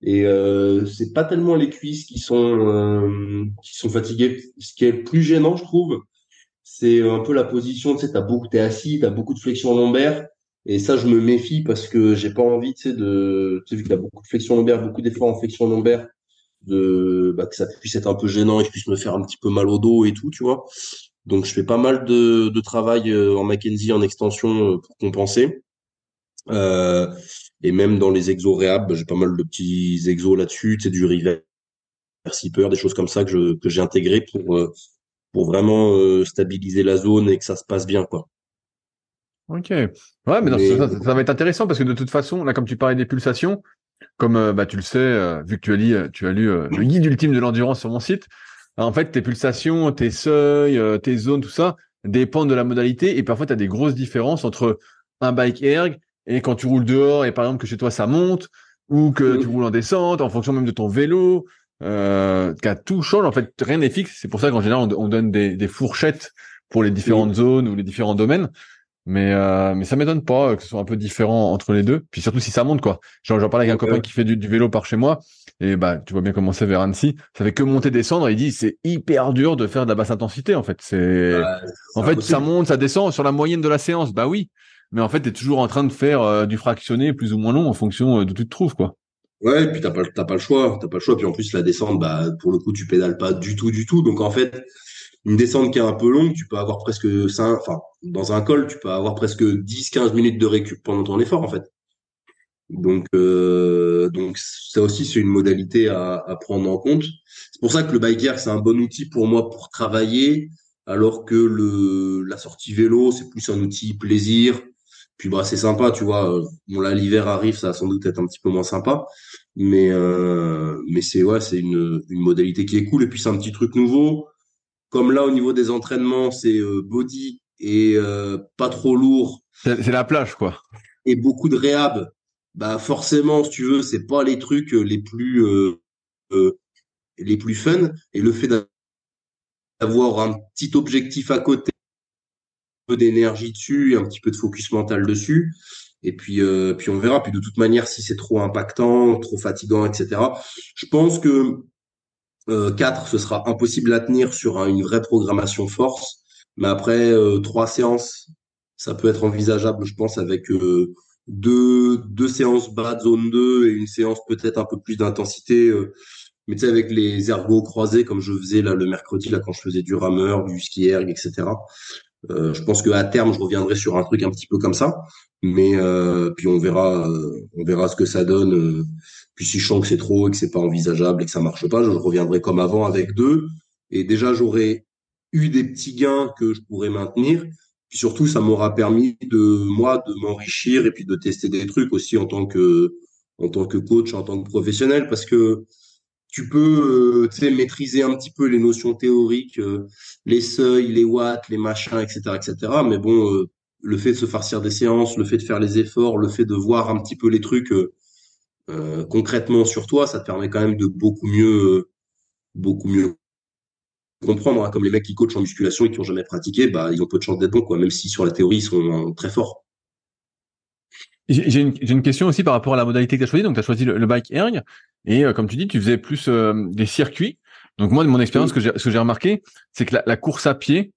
Et euh, c'est pas tellement les cuisses qui sont qui sont fatiguées. Ce qui est plus gênant, je trouve, c'est un peu la position. Tu sais, t'as beaucoup, t'es assis, t'as beaucoup de flexion lombaire. Et ça, je me méfie parce que j'ai pas envie, tu sais, de, tu sais, vu que t'as beaucoup de flexion lombaire, beaucoup d'efforts en flexion lombaire, de, bah, que ça puisse être un peu gênant et que je puisse me faire un petit peu mal au dos et tout, tu vois. Donc, je fais pas mal de, de travail euh, en Mackenzie, en extension euh, pour compenser. Euh, et même dans les exos réhab, j'ai pas mal de petits exos là-dessus, sais, du reverse peur, des choses comme ça que je, que j'ai intégré pour, pour vraiment stabiliser la zone et que ça se passe bien, quoi. Ok. Ouais, mais, Ça, ça, va être intéressant parce que de toute façon, là, comme tu parlais des pulsations, comme euh, bah, tu le sais, euh, vu que tu as lu, euh, tu as lu le guide ultime de l'endurance sur mon site, en fait, tes pulsations, tes seuils, tes zones, tout ça, dépendent de la modalité et parfois tu as des grosses différences entre un bike erg et quand tu roules dehors et par exemple que chez toi ça monte ou que tu roules en descente en fonction même de ton vélo, euh, tout change. En fait, rien n'est fixe. C'est pour ça qu'en général on, donne des, des, fourchettes pour les différentes zones ou les différents domaines. Mais euh, mais ça m'étonne pas que ce soit un peu différent entre les deux. Puis surtout si ça monte quoi. Genre j'en parlais avec un copain qui fait du, vélo par chez moi et bah tu vois bien comment c'est vers Annecy. Ça fait que monter descendre. Il dit c'est hyper dur de faire de la basse intensité en fait. C'est en fait ça monte, ça descend sur la moyenne de la séance. Bah oui. Mais en fait t'es toujours en train de faire euh, du fractionné plus ou moins long en fonction euh, de tu te trouves quoi. Ouais, et puis t'as pas t'as pas le choix, t'as pas le choix. Puis en plus la descente, bah pour le coup tu pédales pas du tout du tout. Donc en fait une descente qui est un peu longue, tu peux avoir presque 5, enfin, dans un col, tu peux avoir presque 10, 15 minutes de récup pendant ton effort, en fait. Donc, euh, donc ça aussi, c'est une modalité à, à, prendre en compte. C'est pour ça que le biker, c'est un bon outil pour moi pour travailler, alors que le, la sortie vélo, c'est plus un outil plaisir. Puis bah c'est sympa, tu vois. Bon là l'hiver arrive, ça va sans doute être un petit peu moins sympa, mais euh, mais c'est ouais, c'est une, une modalité qui est cool. Et puis c'est un petit truc nouveau. Comme là, au niveau des entraînements, c'est euh, body et euh, pas trop lourd. C'est la plage, quoi. Et beaucoup de réhab. Bah forcément, si tu veux, c'est pas les trucs euh, les plus les plus fun. Et le fait d'avoir un petit objectif à côté, un peu d'énergie dessus, un petit peu de focus mental dessus. Et puis, puis on verra. Puis de toute manière, si c'est trop impactant, trop fatigant, etc. Je pense que 4, ce sera impossible à tenir sur une vraie programmation force. Mais après euh, trois séances, ça peut être envisageable, je pense, avec euh, deux, deux séances bas de zone 2 et une séance peut-être un peu plus d'intensité. Euh. mais tu sais, avec les ergos croisés, comme je faisais là le mercredi, là quand je faisais du rameur, du ski erg, etc. Euh, je pense qu'à terme, je reviendrai sur un truc un petit peu comme ça. Mais puis on verra, on verra ce que ça donne puis si je sens que c'est trop et que c'est pas envisageable et que ça marche pas, je reviendrai comme avant avec deux. Et déjà, j'aurais eu des petits gains que je pourrais maintenir. Puis surtout, ça m'aura permis de moi de m'enrichir et puis de tester des trucs aussi en tant que en tant que coach, en tant que professionnel, parce que tu peux euh, maîtriser un petit peu les notions théoriques, euh, les seuils, les watts, les machins, etc., etc. Mais bon, euh, le fait de se farcir des séances, le fait de faire les efforts, le fait de voir un petit peu les trucs euh, concrètement sur toi, ça te permet quand même de beaucoup mieux, beaucoup mieux comprendre. Hein. Comme les mecs qui coachent en musculation et qui ont jamais pratiqué, bah ils ont peu de chance d'être bons, quoi. Même si sur la théorie ils sont très forts. J'ai une, une, question aussi par rapport à la modalité que tu as choisie. Donc, tu as choisi le, bike erg. Et euh, comme tu dis, tu faisais plus euh, des circuits. Donc, moi, de mon expérience, ce que j'ai remarqué, c'est que la, course à pied,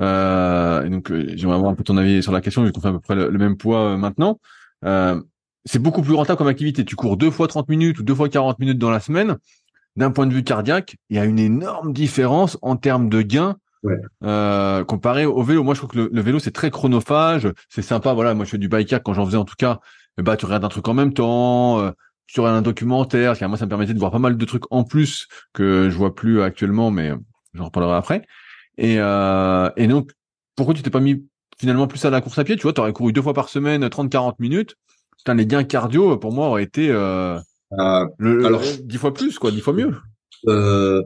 euh, donc j'aimerais avoir un peu ton avis sur la question, vu qu'on fait à peu près le, le même poids maintenant c'est beaucoup plus rentable comme activité. Tu cours deux fois 30 minutes ou deux fois 40 minutes dans la semaine. D'un point de vue cardiaque, il y a une énorme différence en termes de gains euh, comparé au vélo. Moi, je trouve que le, vélo, c'est très chronophage. C'est sympa. Voilà, moi, je fais du biker quand j'en faisais en tout cas. Bah, tu regardes un truc en même temps. Euh, tu regardes un documentaire. Moi, ça me permettait de voir pas mal de trucs en plus que je vois plus actuellement, mais j'en reparlerai après. Et, euh, et donc, pourquoi tu t'es pas mis finalement plus à la course à pied? Tu vois, tu aurais couru deux fois par semaine, 30-40 minutes les gains cardio, pour moi, auraient été euh, euh alors, dix fois plus, quoi, dix fois mieux. Euh,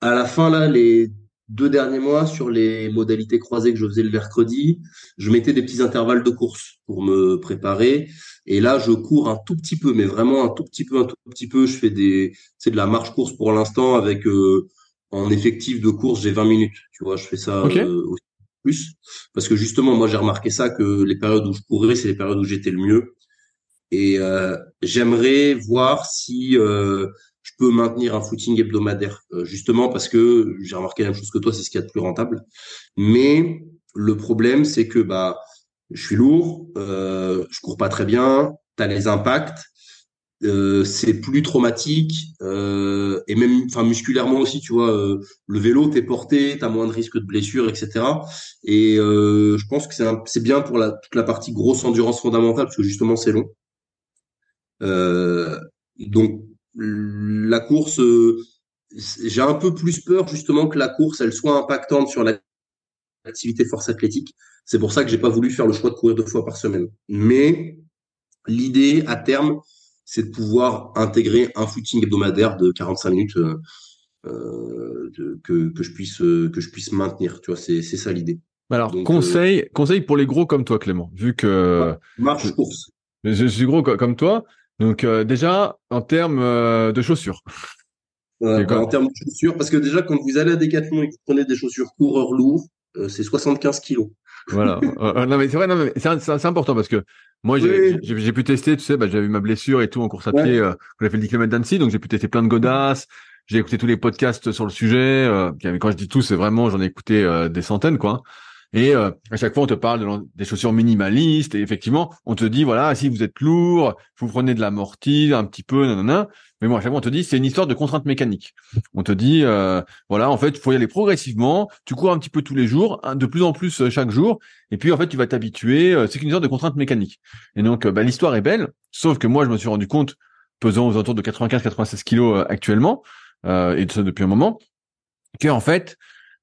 à la fin, là, les deux derniers mois, sur les modalités croisées que je faisais le mercredi, je mettais des petits intervalles de course pour me préparer. Et là, je cours un tout petit peu, mais vraiment un tout petit peu, un tout petit peu. Je fais des, c'est de la marche course pour l'instant avec euh, en effectif de course, j'ai 20 minutes. Tu vois, je fais ça. Euh, plus. Parce que justement, moi, j'ai remarqué ça, que les périodes où je courais, c'est les périodes où j'étais le mieux. Et euh, j'aimerais voir si euh, je peux maintenir un footing hebdomadaire, euh, justement parce que j'ai remarqué la même chose que toi, c'est ce qu'il y a de plus rentable. Mais le problème, c'est que bah, je suis lourd, euh, je cours pas très bien, tu as les impacts, euh, c'est plus traumatique euh, et même enfin musculairement aussi tu vois euh, le vélo t'es porté t'as moins de risques de blessures etc et je pense que c'est c'est bien pour la toute la partie grosse endurance fondamentale parce que justement c'est long donc la course j'ai un peu plus peur justement que la course elle soit impactante sur l'activité force athlétique c'est pour ça que j'ai pas voulu faire le choix de courir deux fois par semaine mais l'idée à terme c'est de pouvoir intégrer un footing hebdomadaire de 45 minutes euh, euh que, que, je puisse euh, que je puisse maintenir. Tu vois, c'est c'est ça l'idée. Alors conseil euh, conseil pour les gros comme toi Clément, vu que marche course. Je, suis gros comme toi, donc déjà en termes de chaussures. Ouais, en termes de chaussures, parce que déjà quand vous allez à Decathlon et que vous prenez des chaussures coureurs lourds, c'est 75 kilos. Voilà. non mais c'est vrai, non mais c'est important parce que moi, j'ai pu tester, tu sais, bah, j'avais eu ma blessure et tout en course à pied. Euh, j'ai fait le 10 km d'Annecy, donc j'ai pu tester plein de godasses. J'ai écouté tous les podcasts sur le sujet. Euh, quand je dis tout, c'est vraiment, j'en ai écouté euh, des centaines, quoi. Et euh, à chaque fois, on te parle des chaussures minimalistes. Et effectivement, on te dit, voilà, si vous êtes lourd, vous prenez de l'amorti, un petit peu, nanana. Mais bon, à chaque fois, on te dit, c'est une histoire de contrainte mécanique. On te dit, euh, voilà, en fait, il faut y aller progressivement. Tu cours un petit peu tous les jours, de plus en plus euh, chaque jour. Et puis, en fait, tu vas t'habituer. C'est une histoire de contrainte mécanique. Et donc, bah, l'histoire est belle. Sauf que moi, je me suis rendu compte, pesant aux alentours de 95-96 kilos actuellement, et ça depuis un moment, que en fait,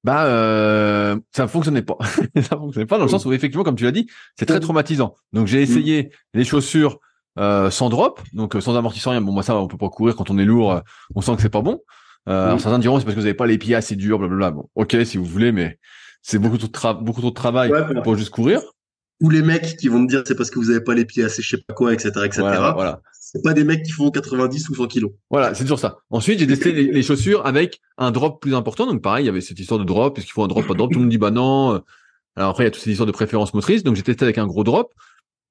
bah euh, ça fonctionnait pas. ça fonctionnait pas dans le sens où effectivement, comme tu l'as dit, c'est très traumatisant. Donc j'ai essayé les chaussures euh, sans drop, donc euh, sans amortisseur rien. Bon moi ça on peut pas courir quand on est lourd, euh, on sent que c'est pas bon. Euh, alors certains diront c'est parce que vous avez pas les pieds assez durs, blablabla. Bon, ok si vous voulez, mais c'est beaucoup trop de beaucoup trop de travail pour juste courir. Ou les mecs qui vont te dire c'est parce que vous avez pas les pieds assez je sais pas quoi, etc., etc. Voilà, voilà pas des mecs qui font 90 ou 100 kilos. Voilà, c'est toujours ça. Ensuite, j'ai testé les, chaussures avec un drop plus important. Donc pareil, il y avait cette histoire de drop. Est-ce qu'il faut un drop, pas de drop? Tout le monde dit bah non. Alors après, il y a toutes ces histoires de préférence motrice. Donc j'ai testé avec un gros drop.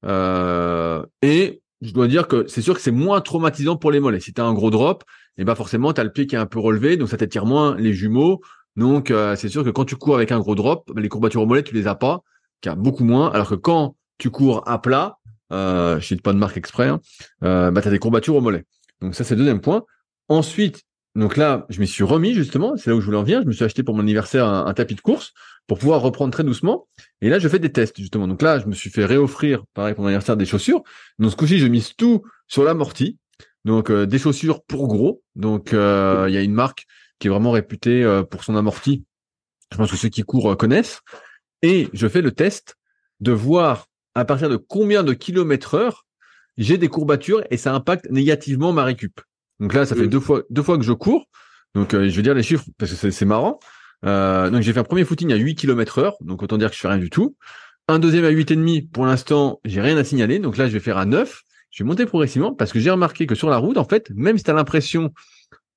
Euh, et je dois dire que c'est sûr que c'est moins traumatisant pour les mollets. Si tu as un gros drop, et eh ben forcément, tu as le pied qui est un peu relevé, donc ça t'attire moins les jumeaux. Donc euh, c'est sûr que quand tu cours avec un gros drop, les courbatures au mollet, tu les as pas, qui a beaucoup moins. Alors que quand tu cours à plat, euh, je cite pas de marque exprès, hein, euh, bah, tu des courbatures au mollet. Donc ça, c'est le deuxième point. Ensuite, donc là, je m'y suis remis justement, c'est là où je voulais en venir. Je me suis acheté pour mon anniversaire un, tapis de course pour pouvoir reprendre très doucement. Et là, je fais des tests justement. Donc là, je me suis fait réoffrir, pareil pour mon anniversaire, des chaussures. Donc ce coup-ci, je mise tout sur l'amorti. Donc euh, des chaussures pour gros. Donc euh, il y a une marque qui est vraiment réputée euh, pour son amorti. Je pense que ceux qui courent connaissent. Et je fais le test de voir à partir de combien de kilomètres heure j'ai des courbatures et ça impacte négativement ma récup. Donc là, ça fait deux fois deux fois que je cours. Donc euh, je vais dire les chiffres parce que c'est marrant. Euh, donc j'ai fait un premier footing à 8 km heure, donc autant dire que je fais rien du tout. Un deuxième à 8,5, pour l'instant, j'ai rien à signaler. Donc là, je vais faire à 9. Je vais monter progressivement parce que j'ai remarqué que sur la route, en fait, même si tu as l'impression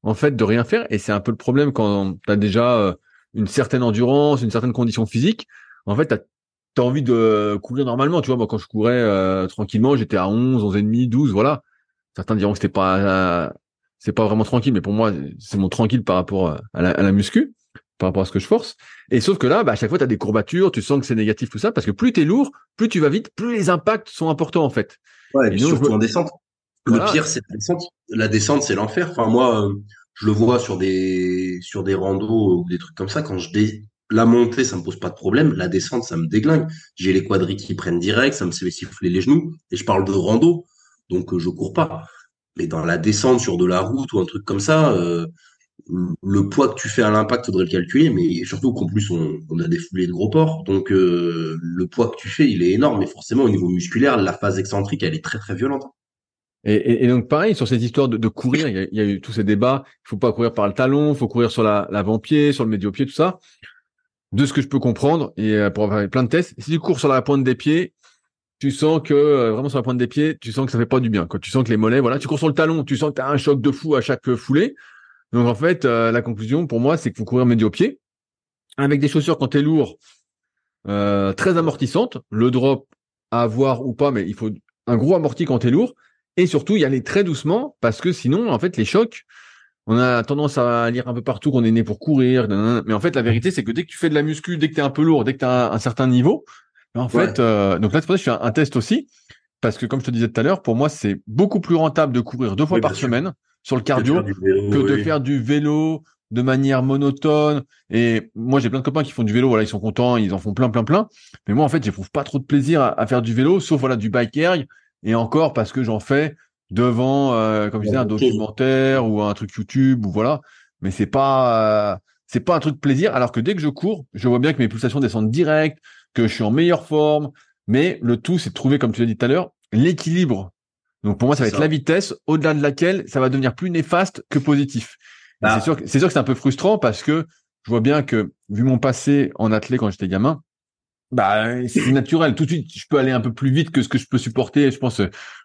en fait de rien faire, et c'est un peu le problème quand tu as déjà euh, une certaine endurance, une certaine condition physique, en fait, tu t'as envie de courir normalement. Tu vois, moi, quand je courais euh, tranquillement, j'étais à 11, 11 et demi, 12, voilà. Certains diront que c'était pas, c'est pas vraiment tranquille, mais pour moi, c'est mon tranquille par rapport à la, à la, muscu, par rapport à ce que je force. Et sauf que là, bah, à chaque fois, tu as des courbatures, tu sens que c'est négatif, tout ça, parce que plus tu es lourd, plus tu vas vite, plus les impacts sont importants, en fait. Ouais, et, surtout en descente. Le pire, c'est la descente. La descente, c'est l'enfer. Enfin, moi, euh, je le vois sur des, sur des randos ou des trucs comme ça, quand je dé la montée, ça me pose pas de problème. La descente, ça me déglingue. J'ai les quadris qui prennent direct, ça me fait siffler les genoux. Et je parle de rando, donc euh, je cours pas. Mais dans la descente sur de la route ou un truc comme ça, euh, le poids que tu fais à l'impact, faudrait le calculer. Mais surtout qu'en plus, on, a des foulées de gros porcs. Donc euh, le poids que tu fais, il est énorme. Et forcément, au niveau musculaire, la phase excentrique, elle est très très violente. Et, donc pareil sur cette histoire de, courir, il y, a, eu tous ces débats. Il faut pas courir par le talon, il faut courir sur l'avant-pied, sur le médio-pied, tout ça de ce que je peux comprendre, et euh, pour avoir plein de tests, si tu cours sur la pointe des pieds, tu sens que euh, vraiment sur la pointe des pieds, tu sens que ça fait pas du bien. Quand tu sens que les mollets, voilà, tu cours sur le talon, tu sens que tu as un choc de fou à chaque foulée. Donc en fait, euh, la conclusion pour moi, c'est qu'il faut courir médio pied avec des chaussures quand tu es lourd. très amortissante. Le drop à avoir ou pas, mais il faut un gros amorti quand t'es lourd. Et surtout, y aller très doucement parce que sinon, en fait, les chocs, on a tendance à lire un peu partout qu'on est né pour courir. Mais en fait, la vérité, c'est que dès que tu fais de la muscu, dès que tu es un peu lourd, dès que tu as un, certain niveau, en fait, euh, donc là, c'est pour ça que je fais un, test aussi. Parce que comme je te disais tout à l'heure, pour moi, c'est beaucoup plus rentable de courir deux fois par semaine sur le cardio que de faire du vélo de manière monotone. Et moi, j'ai plein de copains qui font du vélo. Voilà, ils sont contents, ils en font plein, plein, plein. Mais moi, en fait, j'éprouve pas trop de plaisir à, faire du vélo, sauf voilà du bike air. Et encore parce que j'en fais devant, euh, comme je disais, un documentaire ou un truc YouTube ou voilà. Mais c'est pas, euh, c'est pas un truc plaisir. Alors que dès que je cours, je vois bien que mes pulsations descendent direct, que je suis en meilleure forme. Mais le tout, c'est de trouver, comme tu l'as dit tout à l'heure, l'équilibre. Donc pour moi, ça va être la vitesse au-delà de laquelle ça va devenir plus néfaste que positif. C'est ah. sûr, c'est sûr que c'est un peu frustrant parce que je vois bien que vu mon passé en athlète quand j'étais gamin, bah c'est naturel. Tout de suite, je peux aller un peu plus vite que ce que je peux supporter, je pense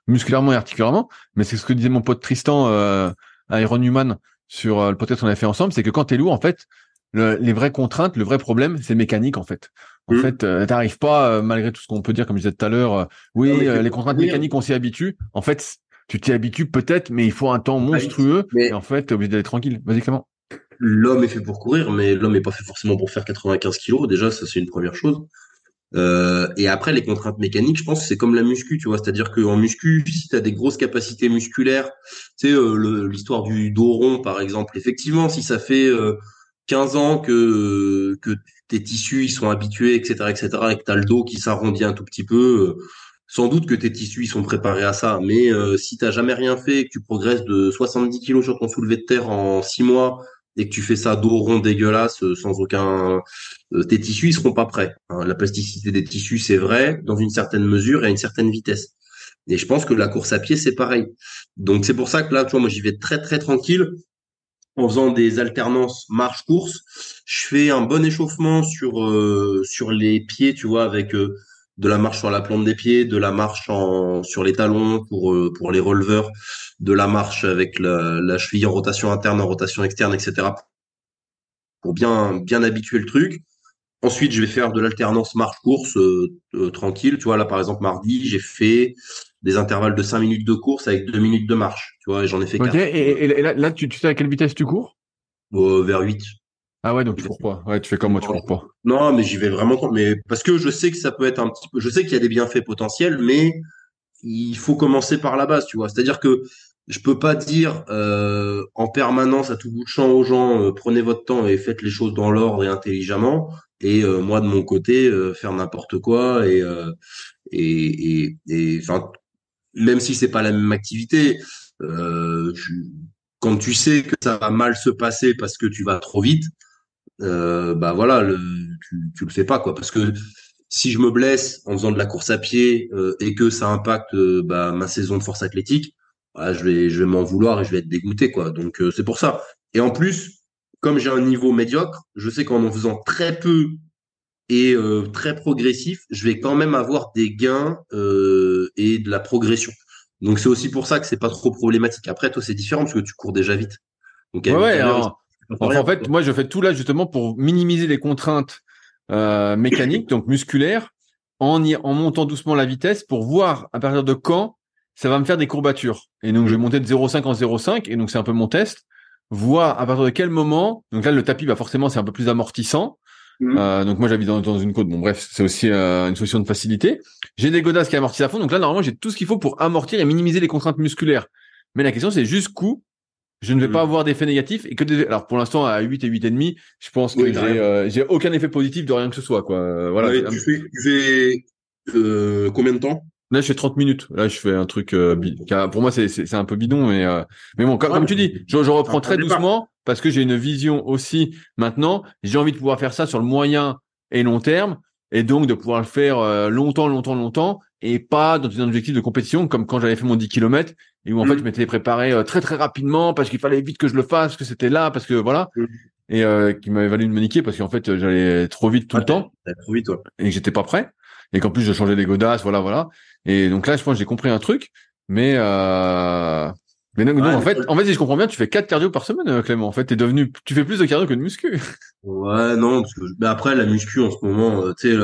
musculairement et articulairement. Mais c'est ce que disait mon pote Tristan euh, Iron Human sur euh, le podcast qu'on a fait ensemble, c'est que quand t'es lourd, en fait, les vraies contraintes, le vrai problème, c'est mécanique en fait. En mmh. fait, euh, t'arrives pas, euh, malgré tout ce qu'on peut dire, comme je disais tout à l'heure, oui, les contraintes mécaniques, on s'y habitue. En fait, tu t'y habitues peut-être, mais il faut un temps monstrueux. Et en fait, t'es obligé d'aller tranquille. Vas-y, Clément. L'homme est fait pour courir, mais l'homme n'est pas fait forcément pour faire 95 kilos. Déjà, ça c'est une première chose. Euh, et après, les contraintes mécaniques, je pense c'est comme la muscu, tu vois. C'est-à-dire qu'en muscu, si tu as des grosses capacités musculaires, tu sais, euh, l'histoire du dos rond, par exemple, effectivement, si ça fait euh, 15 ans que, que tes tissus ils sont habitués, etc., etc., et que tu as le dos qui s'arrondit un tout petit peu, euh, sans doute que tes tissus ils sont préparés à ça. Mais euh, si tu jamais rien fait, que tu progresses de 70 kilos sur ton soulevé de terre en 6 mois, et que tu fais ça dos rond dégueulasse euh, sans aucun euh, tes tissus ils seront pas prêts hein. la plasticité des tissus c'est vrai dans une certaine mesure et à une certaine vitesse. Et je pense que la course à pied c'est pareil. Donc c'est pour ça que là tu vois moi j'y vais très très tranquille. En faisant des alternances marche course je fais un bon échauffement sur euh, sur les pieds tu vois avec de la marche sur la plante des pieds, de la marche en, sur les talons pour, euh, pour les releveurs, de la marche avec la, la cheville en rotation interne, en rotation externe, etc. Pour bien, bien habituer le truc. Ensuite, je vais faire de l'alternance marche-course euh, euh, tranquille. Tu vois, là, par exemple, mardi, j'ai fait des intervalles de 5 minutes de course avec 2 minutes de marche. Tu vois, j'en ai fait Ok, et, et, là, là, tu, tu sais à quelle vitesse tu cours? Vers 8. Ah ouais, donc tu cours pas. Ouais, tu fais comme moi, tu cours pas. Non, mais j'y vais vraiment, mais parce que je sais que ça peut être un petit peu, je sais qu'il y a des bienfaits potentiels, mais il faut commencer par la base, tu vois. C'est-à-dire que je peux pas dire euh, en permanence à tout bout de champ aux gens euh, prenez votre temps et faites les choses dans l'ordre et intelligemment, et euh, moi de mon côté faire n'importe quoi et et et enfin même si c'est pas la même activité. quand tu sais que ça va mal se passer parce que tu vas trop vite, euh, bah voilà, le, tu, tu le fais pas quoi, parce que si je me blesse en faisant de la course à pied euh, et que ça impacte euh, bah, ma saison de force athlétique, bah, je vais je vais m'en vouloir et je vais être dégoûté quoi. Donc euh, c'est pour ça. Et en plus, comme j'ai un niveau médiocre, je sais qu'en en faisant très peu et très progressif, je vais quand même avoir des gains et de la progression. Donc c'est aussi pour ça que c'est pas trop problématique. Après toi c'est différent parce que tu cours déjà vite. Donc ouais, en fait, moi, je fais tout là justement pour minimiser les contraintes euh, mécaniques, donc musculaires, en, en montant doucement la vitesse pour voir à partir de quand ça va me faire des courbatures. Et donc, je vais monter de 0,5 en 0,5, et donc c'est un peu mon test. Voir à partir de quel moment. Donc là, le tapis, bah forcément, c'est un peu plus amortissant. Mmh. Euh, donc moi, j'habite dans, une côte. Bon, bref, c'est aussi euh, une solution de facilité. J'ai des godasses qui amortissent à fond. Donc là, normalement, j'ai tout ce qu'il faut pour amortir et minimiser les contraintes musculaires. Mais la question, c'est jusqu'où je ne vais pas mm. avoir d'effet négatif et que des... alors pour l'instant à 8 et 8 et demi, je pense que j'ai euh, j'ai aucun effet positif de rien que ce soit quoi. Euh, voilà. tu, fais, tu fais euh, combien de temps? Là, je fais 30 minutes. Là, je fais un truc euh, pour moi c'est c'est un peu bidon mais mais bon comme, tu dis, je, je reprends très doucement parce que j'ai une vision aussi maintenant, j'ai envie de pouvoir faire ça sur le moyen et long terme et donc de pouvoir le faire longtemps longtemps longtemps et pas dans un objectif de compétition comme quand j'avais fait mon 10 km et où en fait mm. je m'étais préparé euh, très très rapidement parce qu'il fallait vite que je le fasse, que c'était là, parce que voilà, mm. et euh, qui m'avait valu de me niquer parce qu'en fait j'allais trop vite tout le temps, trop vite, et que j'étais pas prêt, et qu'en plus je changeais les godasses, voilà voilà, et donc là je pense que j'ai compris un truc, mais euh, Mais non, en fait, en fait, si je comprends bien, tu fais quatre cardio par semaine, Clément. En fait, t'es devenu, tu fais plus de cardio que de muscu. Ouais, non, parce que mais après la muscu en ce moment, tu sais,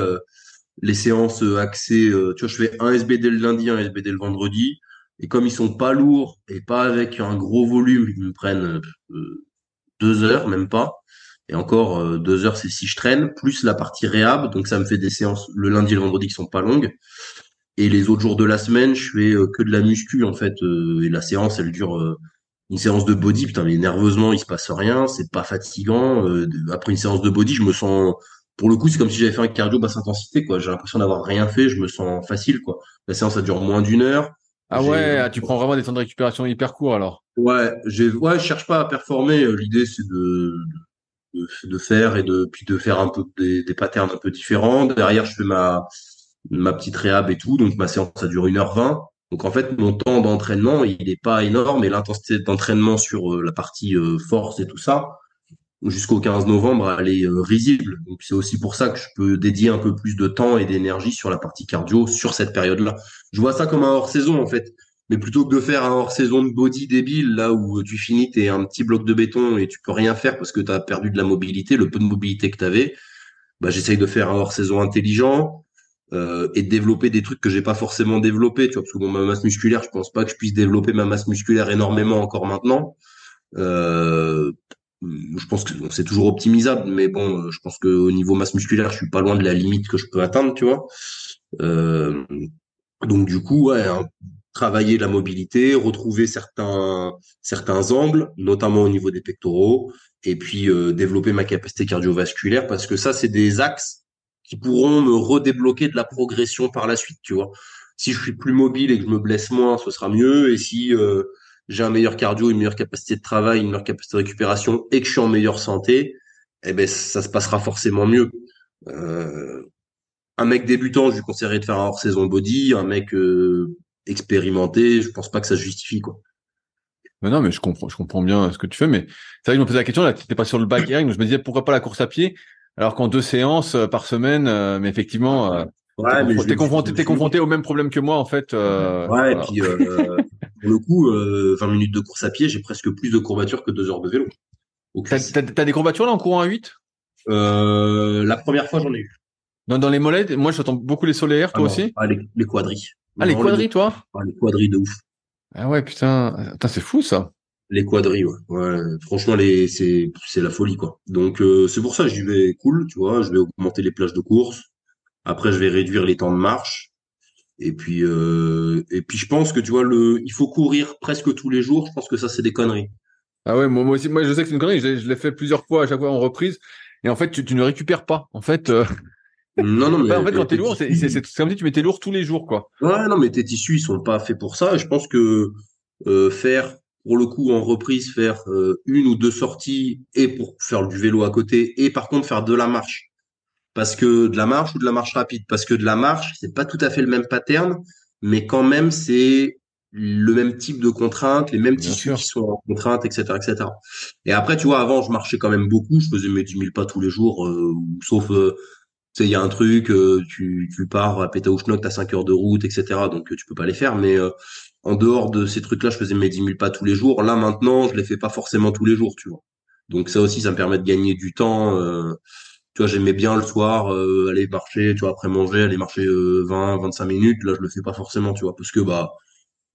les séances axées, tu vois, je fais un SBD le lundi, un SBD le vendredi. Et comme ils sont pas lourds et pas avec un gros volume, ils me prennent euh, deux heures, même pas. Et encore euh, deux heures, c'est si je traîne, plus la partie réhab. Donc ça me fait des séances le lundi et le vendredi qui sont pas longues. Et les autres jours de la semaine, je fais euh, que de la muscu en fait. et la séance, elle dure une séance de body. Putain, mais nerveusement, il se passe rien. C'est pas fatigant. après une séance de body, je me sens pour le coup, c'est comme si j'avais fait un cardio basse intensité, quoi. J'ai l'impression d'avoir rien fait, je me sens facile, quoi. La séance, ça dure moins d'une heure. Ah ouais, ah, tu prends vraiment des temps de récupération hyper courts alors. Ouais, j'ai ouais, je cherche pas à performer. Euh, l'idée c'est de, de, de faire et de puis de faire un peu des, des patterns un peu différents. Derrière, je fais ma ma petite réhab et tout, donc ma séance ça dure 1h20. Donc en fait, mon temps d'entraînement, il n'est pas énorme et l'intensité d'entraînement sur euh, la partie euh, force et tout ça, jusqu'au 15 novembre, elle est risible. Donc c'est aussi pour ça que je peux dédier un peu plus de temps et d'énergie sur la partie cardio sur cette période-là. Je vois ça comme un hors-saison en fait. Mais plutôt que de faire un hors-saison de body débile, là où tu finis, t'es un petit bloc de béton et tu peux rien faire parce que tu as perdu de la mobilité, le peu de mobilité que tu avais, bah, j'essaye de faire un hors-saison intelligent euh, et de développer des trucs que j'ai pas forcément développé. Tu vois, parce que bon, ma masse musculaire, je pense pas que je puisse développer ma masse musculaire énormément encore maintenant. Euh, je pense que c'est toujours optimisable, mais bon, je pense que au niveau masse musculaire, je suis pas loin de la limite que je peux atteindre, tu vois. Euh, donc du coup, ouais, hein, travailler la mobilité, retrouver certains certains angles, notamment au niveau des pectoraux, et puis euh, développer ma capacité cardiovasculaire, parce que ça, c'est des axes qui pourront me redébloquer de la progression par la suite, tu vois. Si je suis plus mobile et que je me blesse moins, ce sera mieux, et si euh, j'ai un meilleur cardio, une meilleure capacité de travail, une meilleure capacité de récupération, et que je suis en meilleure santé, eh ben ça se passera forcément mieux. Euh, un mec débutant, je lui conseillerais de faire un hors-saison body. Un mec euh, expérimenté, je pense pas que ça justifie quoi. Mais non, mais je comprends, je comprends bien ce que tu fais. Mais c'est vrai que je me posais la question là, tu n'étais pas sur le back donc je me disais pourquoi pas la course à pied, alors qu'en deux séances euh, par semaine, euh, mais effectivement, euh, ouais, t'es, confronté, confronté au même problème que moi en fait. ouais, et puis pour le coup, 20 minutes de course à pied, j'ai presque plus de courbatures que deux heures de vélo. T'as, des courbatures là en courant à 8 La première fois, j'en ai eu. Dans, dans les mollets, moi j'entends beaucoup les solaires, toi ah aussi? ah, les, les quadris. Ah, les quadris, toi? Ah, Les quadris de ouf. Ah ouais, putain, putain c'est fou ça. Les quadris, ouais. ouais. Franchement, les, c'est, c'est la folie, quoi. Donc, euh, c'est pour ça, j'y vais cool, tu vois. Je vais augmenter les plages de course. Après, je vais réduire les temps de marche. Et puis, euh, et puis, je pense que, tu vois, le, il faut courir presque tous les jours. Je pense que ça, c'est des conneries. Ah ouais, moi, moi aussi, moi, je sais que c'est une connerie. Je, l'ai fait plusieurs fois, à chaque fois en reprise. Et en fait, tu, tu ne récupères pas. En fait, euh, non, non, mais. en fait, quand t'es lourd, c'est comme si tu mettais lourd tous les jours, quoi. Ouais, non, mais tes tissus, ils sont pas faits pour ça. je pense que euh, faire, pour le coup, en reprise, faire euh, une ou deux sorties et pour faire du vélo à côté, et par contre faire de la marche. Parce que de la marche ou de la marche rapide? Parce que de la marche, c'est pas tout à fait le même pattern, mais quand même, c'est le même type de contraintes, les mêmes tissus qui sont en contrainte, etc., etc. Et après, tu vois, avant, je marchais quand même beaucoup. Je faisais mes 10 000 pas tous les jours, euh, sauf sais, il y a un truc, euh, tu, tu pars à Pétaouchnok, t'as 5 heures de route, etc. Donc tu peux pas les faire. Mais euh, en dehors de ces trucs-là, je faisais mes 10 000 pas tous les jours. Là maintenant, je les fais pas forcément tous les jours, tu vois. Donc ça aussi, ça me permet de gagner du temps. Euh, tu vois, j'aimais bien le soir aller marcher, tu vois, après manger, aller marcher 20, 25 minutes. Là, je le fais pas forcément, tu vois, parce que bah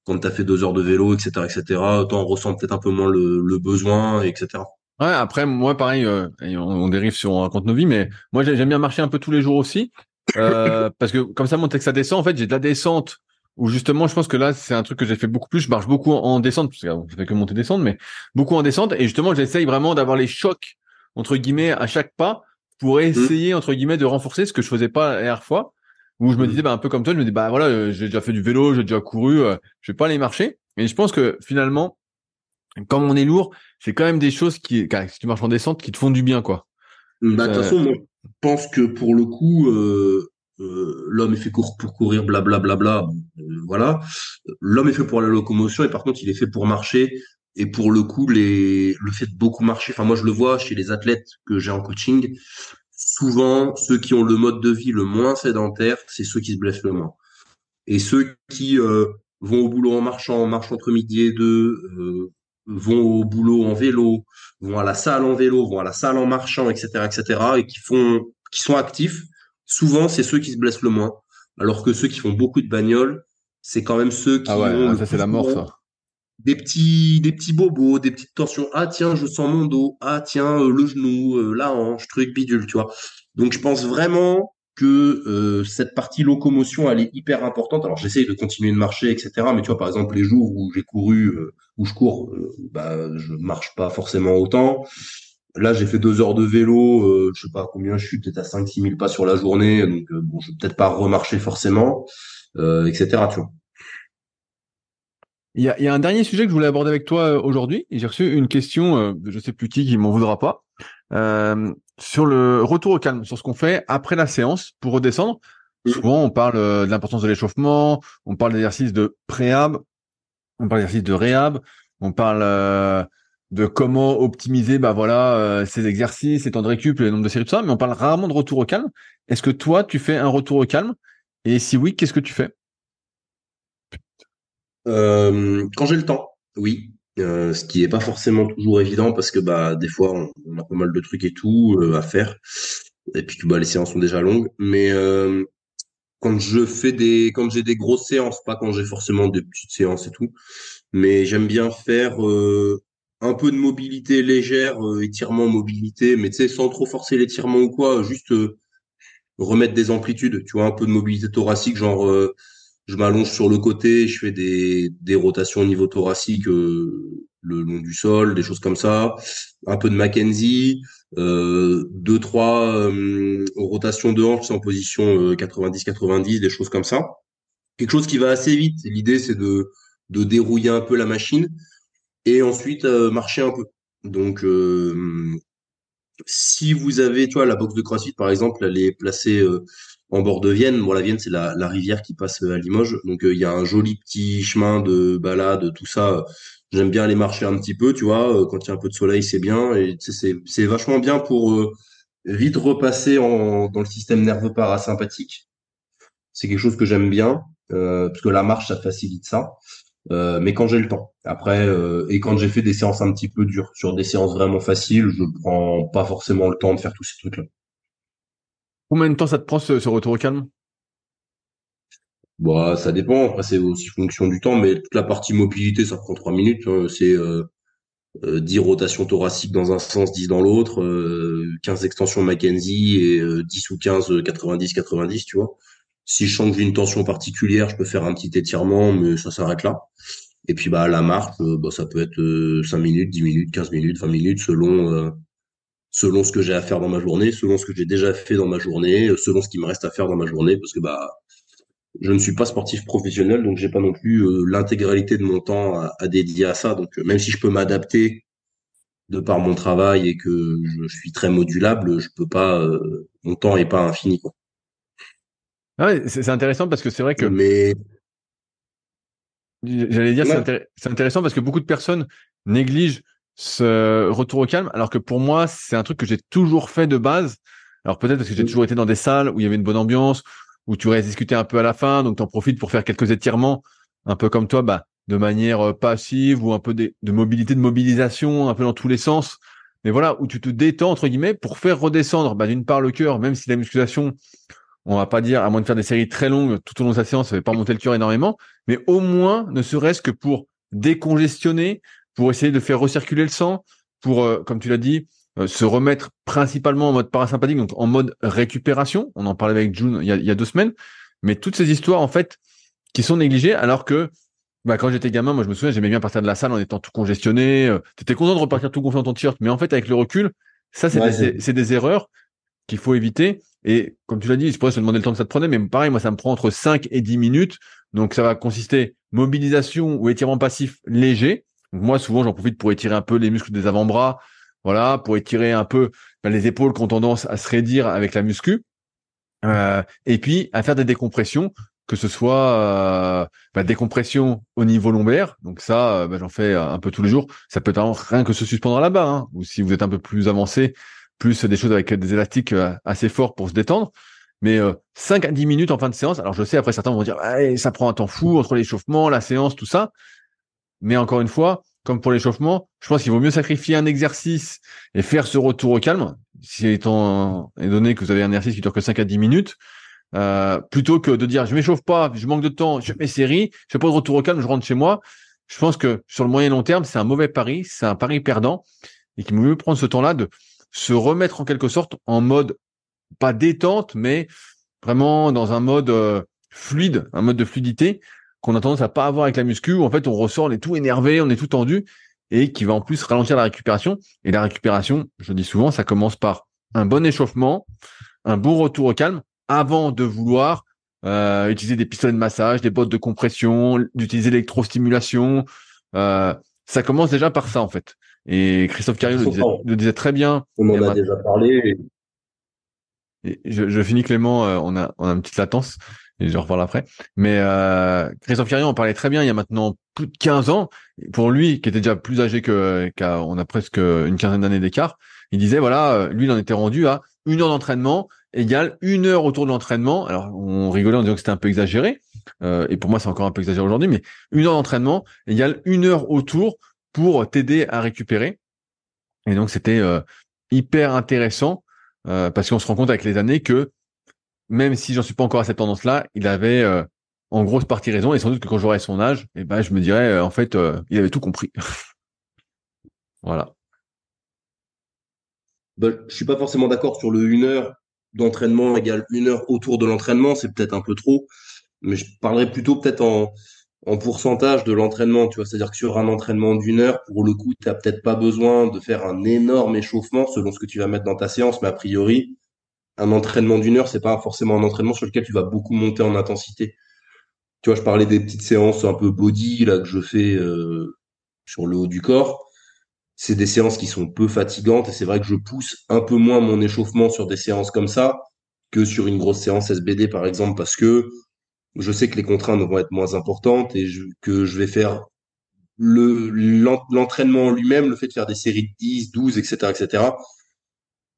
quand t'as fait deux heures de vélo, etc., etc., on ressent peut-être un peu moins le, le besoin, etc. Ouais, après, moi, pareil, euh, on, dérive sur on raconte nos vies, mais moi, j'aime bien marcher un peu tous les jours aussi, euh, parce que comme ça monte que ça descend, en fait, j'ai de la descente où justement, je pense que là, c'est un truc que j'ai fait beaucoup plus. Je marche beaucoup en, descente, parce que je fais que monter descendre, mais beaucoup en descente, et justement, j'essaye vraiment d'avoir les chocs entre guillemets à chaque pas pour mmh. essayer entre guillemets de renforcer ce que je faisais pas la dernière fois, où je me mmh. disais, bah, un peu comme toi, je me dis, bah voilà, euh, j'ai déjà fait du vélo, j'ai déjà couru, je vais pas aller marcher. Et je pense que finalement, comme on est lourd, c'est quand même des choses qui, si tu marches en descente, qui te font du bien, quoi. Bah, de toute euh, façon, moi, je pense que pour le coup, euh, euh, l'homme est fait pour courir, blablabla, bla, bla, bla, voilà. L'homme est fait pour la locomotion et par contre, il est fait pour marcher. Et pour le coup, les, le fait de beaucoup marcher, enfin moi je le vois chez les athlètes que j'ai en coaching, souvent ceux qui ont le mode de vie le moins sédentaire, c'est ceux qui se blessent le moins. Et ceux qui vont au boulot en marchant, marchent entre midi et deux, euh, vont au boulot en vélo, vont à la salle en vélo, vont à la salle en marchant, etc., etc., et qui font, qui sont actifs, souvent c'est ceux qui se blessent le moins. Alors que ceux qui font beaucoup de bagnoles, c'est quand même ceux qui ah ouais, ont ça c'est la mort ça. Des petits, des petits bobos, des petites tensions. Ah tiens, je sens mon dos. Ah tiens, euh, le genou, euh, la hanche, truc bidule, tu vois. Donc je pense vraiment que euh, cette partie locomotion elle est hyper importante. Alors j'essaye de continuer de marcher, etc. Mais tu vois, par exemple, les jours où j'ai couru, où je cours, bah je marche pas forcément autant. Là, j'ai fait deux heures de vélo, je sais pas combien je suis, peut-être à 5 six mille pas sur la journée, donc bon, je vais peut-être pas remarcher forcément, etc. Tu vois. Il y, a, il y a un dernier sujet que je voulais aborder avec toi aujourd'hui. J'ai reçu une question de je sais plus qui qui m'en voudra pas. Euh, sur le retour au calme, sur ce qu'on fait après la séance pour redescendre. Mm. Souvent, on parle euh, de l'importance de l'échauffement, on parle d'exercices de préhab, on parle d'exercices de réhab, on parle euh, de comment optimiser bah voilà euh, ces exercices, ces temps de récup, le nombre de séries, tout ça, mais on parle rarement de retour au calme. Est-ce que toi, tu fais un retour au calme? Et si oui, qu'est-ce que tu fais? Quand j'ai le temps, oui. Euh, ce qui est pas forcément toujours évident parce que bah des fois on, a pas mal de trucs et tout euh, à faire et puis bah les séances sont déjà longues mais euh, quand je fais des quand j'ai des grosses séances pas quand j'ai forcément des petites séances et tout mais j'aime bien faire un peu de mobilité légère étirement mobilité mais tu sais sans trop forcer l'étirement ou quoi juste remettre des amplitudes tu vois un peu de mobilité thoracique genre je m'allonge sur le côté, je fais des, des rotations au niveau thoracique euh, le long du sol, des choses comme ça, un peu de Mackenzie, euh, deux trois euh, rotations de hanches en position 90-90, euh, des choses comme ça. Quelque chose qui va assez vite. L'idée c'est de de dérouiller un peu la machine et ensuite marcher un peu. Donc si vous avez, tu vois, la box de CrossFit par exemple, elle est placée en bord de Vienne. Bon, la Vienne, c'est la, rivière qui passe à Limoges. Donc, euh, il y a un joli petit chemin de balade, tout ça. J'aime bien aller marcher un petit peu, tu vois. Euh, quand il y a un peu de soleil, c'est bien. Et c'est, vachement bien pour euh, vite repasser en, dans le système nerveux parasympathique. C'est quelque chose que j'aime bien, parce que la marche, ça facilite ça. mais quand j'ai le temps. Après, et quand j'ai fait des séances un petit peu dures, sur des séances vraiment faciles, je prends pas forcément le temps de faire tous ces trucs-là. Combien de temps ça te prend ce, retour au calme? Bah, ça dépend. Après, c'est aussi fonction du temps, mais toute la partie mobilité, ça prend trois minutes. Hein. C'est euh, 10 euh, rotations thoraciques dans un sens, 10 dans l'autre, euh, 15 extensions Mackenzie et 10 euh, ou 15 90-90, euh, tu vois. Si je sens que j'ai une tension particulière, je peux faire un petit étirement, mais ça s'arrête là. Et puis bah la marche, bah, ça peut être 5 minutes, 10 minutes, 15 minutes, 20 minutes, selon selon ce que j'ai à faire dans ma journée, selon ce que j'ai déjà fait dans ma journée, euh, selon ce qui me reste à faire dans ma journée, parce que bah je ne suis pas sportif professionnel, donc j'ai pas non plus euh, l'intégralité de mon temps à, dédier à ça. Donc euh, même si je peux m'adapter de par mon travail et que je, suis très modulable, je peux pas, mon temps est pas infini quoi. Ah ouais, c'est intéressant parce que c'est vrai que. Mais j'allais dire c'est intéressant parce que beaucoup de personnes négligent ce retour au calme, alors que pour moi, c'est un truc que j'ai toujours fait de base. Alors peut-être parce que j'ai toujours été dans des salles où il y avait une bonne ambiance, où tu restes discuter un peu à la fin, donc tu en profites pour faire quelques étirements, un peu comme toi, bah, de manière euh, passive ou un peu de, mobilité, de mobilisation, un peu dans tous les sens. Mais voilà, où tu te détends, entre guillemets, pour faire redescendre, bah, d'une part, le cœur, même si la musculation, on va pas dire, à moins de faire des séries très longues tout au long de sa séance, ça fait pas monter le cœur énormément, mais au moins, ne serait-ce que pour décongestionner, pour essayer de faire recirculer le sang, pour, euh, comme tu l'as dit, euh, se remettre principalement en mode parasympathique, donc en mode récupération. On en parlait avec June il y a, il y a deux semaines. Mais toutes ces histoires, en fait, qui sont négligées, alors que bah, quand j'étais gamin, moi je me souviens, j'aimais bien partir de la salle en étant tout congestionné. Euh, tu étais content de repartir tout gonflé dans ton t-shirt, mais en fait, avec le recul, ça, c'est des, des, erreurs qu'il faut éviter. Et comme tu l'as dit, je pourrais se demander le temps que ça te prenait, mais pareil, moi, ça me prend entre 5 et 10 minutes. Donc, ça va consister mobilisation ou étirement passif léger moi, souvent, j'en profite pour étirer un peu les muscles des avant-bras, voilà, pour étirer un peu ben, les épaules qui ont tendance à se raidir avec la muscu, euh, et puis à faire des décompressions, que ce soit euh, ben, décompression au niveau lombaire, donc ça, euh, ben, j'en fais un peu tous les jours. Ça peut être rien que se suspendre là-bas, hein, ou si vous êtes un peu plus avancé, plus des choses avec des élastiques assez forts pour se détendre. mais 5 à 10 minutes en fin de séance. Alors je sais, après certains vont dire, ça prend un temps fou entre l'échauffement, la séance, tout ça. Mais encore une fois, comme pour l'échauffement, je pense qu'il vaut mieux sacrifier un exercice et faire ce retour au calme, si étant donné que vous avez un exercice qui dure que 5 à 10 minutes, euh, plutôt que de dire je m'échauffe pas, je manque de temps, je fais mes séries, je fais pas de retour au calme, je rentre chez moi. Je pense que sur le moyen long terme, c'est un mauvais pari, c'est un pari perdant et qu'il vaut mieux prendre ce temps-là de se remettre en quelque sorte en mode pas détente, mais vraiment dans un mode euh, fluide, un mode de fluidité qu'on a tendance à pas avoir avec la muscu où en fait on ressort, on est tout énervé, on est tout tendu et qui va en plus ralentir la récupération. Et la récupération, je dis souvent, ça commence par un bon échauffement, un bon retour au calme avant de vouloir euh, utiliser des pistolets de massage, des bottes de compression, d'utiliser l'électrostimulation. Euh, ça commence déjà par ça en fait. Et Christophe Cario le disait, très bien. On en a, déjà parlé. Et... je, finis Clément, euh, on a on a une petite latence je reparle après. Mais euh, Christophe Carrion en parlait très bien il y a maintenant plus de 15 ans. Pour lui, qui était déjà plus âgé que qu'on a presque une quinzaine d'années d'écart, il disait voilà, euh, lui il en était rendu à une heure d'entraînement égale une heure autour de l'entraînement. Alors on rigolait en disant que c'était un peu exagéré, euh, et pour moi c'est encore un peu exagéré aujourd'hui, mais une heure d'entraînement égale une heure autour pour t'aider à récupérer. Et donc c'était euh, hyper intéressant parce qu'on se rend compte avec les années que même si j'en suis pas encore à cette tendance-là, il avait euh, en grosse partie raison. Et sans doute que quand j'aurai son âge, eh ben, je me dirais, euh, en fait, euh, il avait tout compris. voilà. Ben, je suis pas forcément d'accord sur le une heure d'entraînement égale une heure autour de l'entraînement. C'est peut-être un peu trop. Mais je parlerais plutôt peut-être en, en pourcentage de l'entraînement, tu vois, c'est-à-dire que sur un entraînement d'une heure, pour le coup, tu n'as peut-être pas besoin de faire un énorme échauffement selon ce que tu vas mettre dans ta séance, mais a priori, un entraînement d'une heure, c'est pas forcément un entraînement sur lequel tu vas beaucoup monter en intensité. Tu vois, je parlais des petites séances un peu body là que je fais euh, sur le haut du corps. C'est des séances qui sont peu fatigantes et c'est vrai que je pousse un peu moins mon échauffement sur des séances comme ça que sur une grosse séance SBD par exemple parce que je sais que les contraintes vont être moins importantes et que je vais faire le l'entraînement lui-même, le fait de faire des séries de 10, 12, etc., etc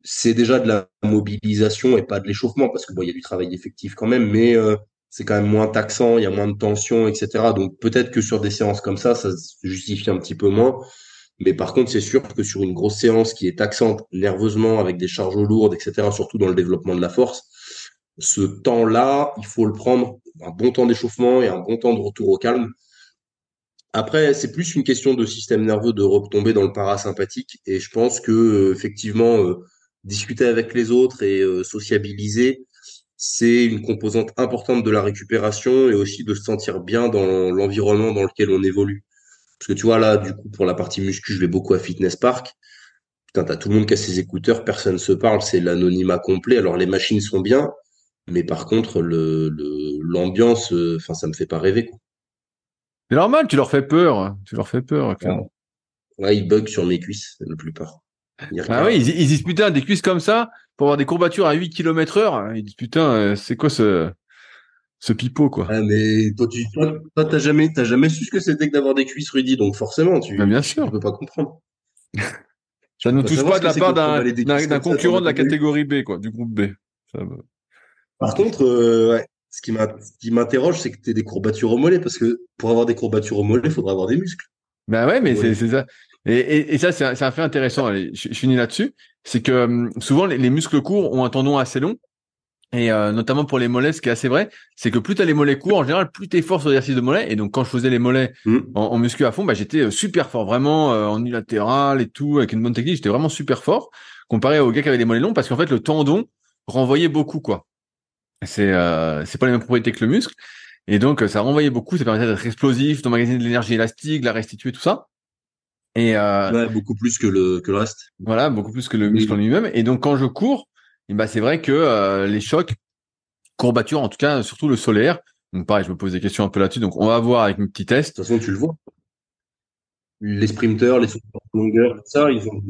c'est déjà de la mobilisation et pas de l'échauffement parce que bon, il y a du travail effectif quand même, mais euh, c'est quand même moins taxant, il y a moins de tension, etc. Donc peut-être que sur des séances comme ça, ça se justifie un petit peu moins. Mais par contre, c'est sûr que sur une grosse séance qui est taxante nerveusement avec des charges lourdes, etc., surtout dans le développement de la force, ce temps-là, il faut le prendre un bon temps d'échauffement et un bon temps de retour au calme. Après, c'est plus une question de système nerveux de retomber dans le parasympathique. Et je pense que effectivement, euh, discuter avec les autres et euh, sociabiliser, c'est une composante importante de la récupération et aussi de se sentir bien dans l'environnement dans lequel on évolue. Parce que tu vois, là, du coup, pour la partie muscu, je vais beaucoup à Fitness Park. Putain, t'as tout le monde qui a ses écouteurs, personne se parle, c'est l'anonymat complet. Alors, les machines sont bien, mais par contre, le, l'ambiance, euh, enfin, ça me fait pas rêver, quoi. C'est normal, tu leur fais peur. Tu leur fais peur, Ouais, ils bug sur mes cuisses, la plupart. Ah oui, ils, ils, disent putain des cuisses comme ça pour avoir des courbatures à 8 km heure. Ils disent putain, euh, c'est quoi ce ce pipeau quoi ah, mais toi tu toi t'as jamais t'as jamais su ce que c'était que d'avoir des cuisses Rudy donc forcément tu bah, bien sûr tu peux pas comprendre. ça ne touche pas de la part d'un d'un concurrent de la catégorie B quoi du groupe B. Par contre euh, ouais, ce qui m'interroge c'est que tu des courbatures au mollet parce que pour avoir des courbatures au mollet il faudra avoir des muscles. Ben ouais mais c'est ça. Et, et, ça, c'est un, fait intéressant. Allez, je, finis là-dessus. C'est que hum, souvent, les, muscles courts ont un tendon assez long. Et euh, notamment pour les mollets, ce qui est assez vrai, c'est que plus tu as les mollets courts, en général, plus tu es fort sur l'exercice de mollets. Et donc, quand je faisais les mollets mmh. en, muscu à fond, bah, j'étais euh, super fort, vraiment euh, en unilatéral et tout, avec une bonne technique. J'étais vraiment super fort comparé aux gars qui avaient des mollets longs, parce qu'en fait, le tendon renvoyait beaucoup, quoi. C'est c'est pas les mêmes propriétés que le muscle. Et donc, ça renvoyait beaucoup, ça permettait d'être explosif, d'emmagasiner de l'énergie élastique, de la restituer, tout ça. Et euh, beaucoup plus que le que le reste. Voilà, beaucoup plus que le muscle en lui-même. Et donc quand je cours, et bah c'est vrai que euh, les chocs, courbatures, en tout cas surtout le solaire. Donc pareil, je me pose des questions un peu là-dessus. Donc on va voir avec mes petits tests. De toute façon, tu le vois. Les sprinters, les longueurs, ça, ils ont.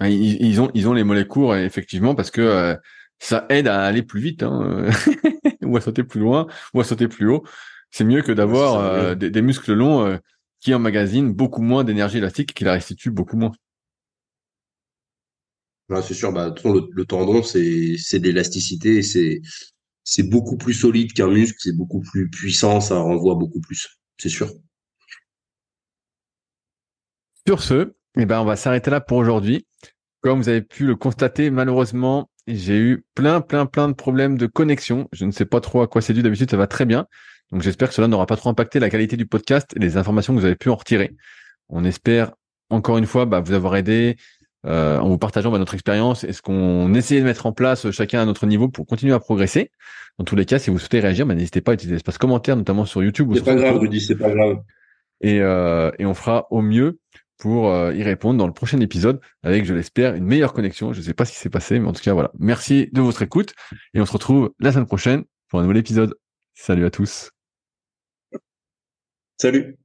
Ils, ils, ont ils ont les mollets courts effectivement parce que euh, ça aide à aller plus vite hein, ou à sauter plus loin ou à sauter plus haut. C'est mieux que d'avoir euh, des, muscles longs euh, qui emmagasinent beaucoup moins d'énergie élastique et qui la restituent beaucoup moins. c'est sûr. Bah, le, le tendon, c'est c'est d'élasticité, c'est c'est beaucoup plus solide qu'un muscle, c'est beaucoup plus puissant, ça renvoie beaucoup plus, c'est sûr. Sur ce, eh ben, on va s'arrêter là pour aujourd'hui. Comme vous avez pu le constater, malheureusement, j'ai eu plein, plein, plein de problèmes de connexion. Je ne sais pas trop à quoi c'est dû. D'habitude, ça va très bien. Donc, j'espère que cela n'aura pas trop impacté la qualité du podcast et les informations que vous avez pu en retirer. On espère, encore une fois, bah, vous avoir aidé euh, en vous partageant bah, notre expérience et ce qu'on essayait de mettre en place chacun à notre niveau pour continuer à progresser. Dans tous les cas, si vous souhaitez réagir, bah, n'hésitez pas à utiliser l'espace commentaire, notamment sur YouTube. C'est pas grave, Rudy, c'est pas grave. Et, euh, et on fera au mieux pour euh, y répondre dans le prochain épisode avec, je l'espère, une meilleure connexion. Je ne sais pas ce qui s'est passé, mais en tout cas, voilà. Merci de votre écoute et on se retrouve la semaine prochaine pour un nouvel épisode. Salut à tous. Salut.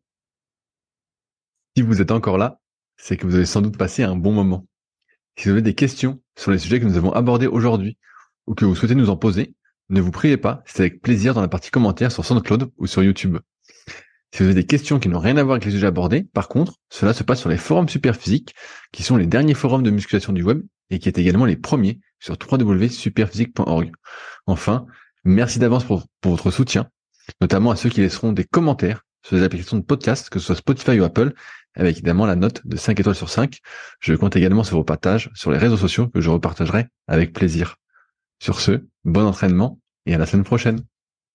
Si vous êtes encore là, c'est que vous avez sans doute passé un bon moment. Si vous avez des questions sur les sujets que nous avons abordés aujourd'hui ou que vous souhaitez nous en poser, ne vous priez pas, c'est avec plaisir dans la partie commentaires sur SoundCloud ou sur YouTube. Si vous avez des questions qui n'ont rien à voir avec les sujets abordés, par contre, cela se passe sur les forums Superphysique, qui sont les derniers forums de musculation du web et qui est également les premiers sur www.superphysique.org. Enfin, merci d'avance pour, pour votre soutien, notamment à ceux qui laisseront des commentaires sur les applications de podcast, que ce soit Spotify ou Apple, avec évidemment la note de 5 étoiles sur 5. Je compte également sur vos partages sur les réseaux sociaux que je repartagerai avec plaisir. Sur ce, bon entraînement et à la semaine prochaine.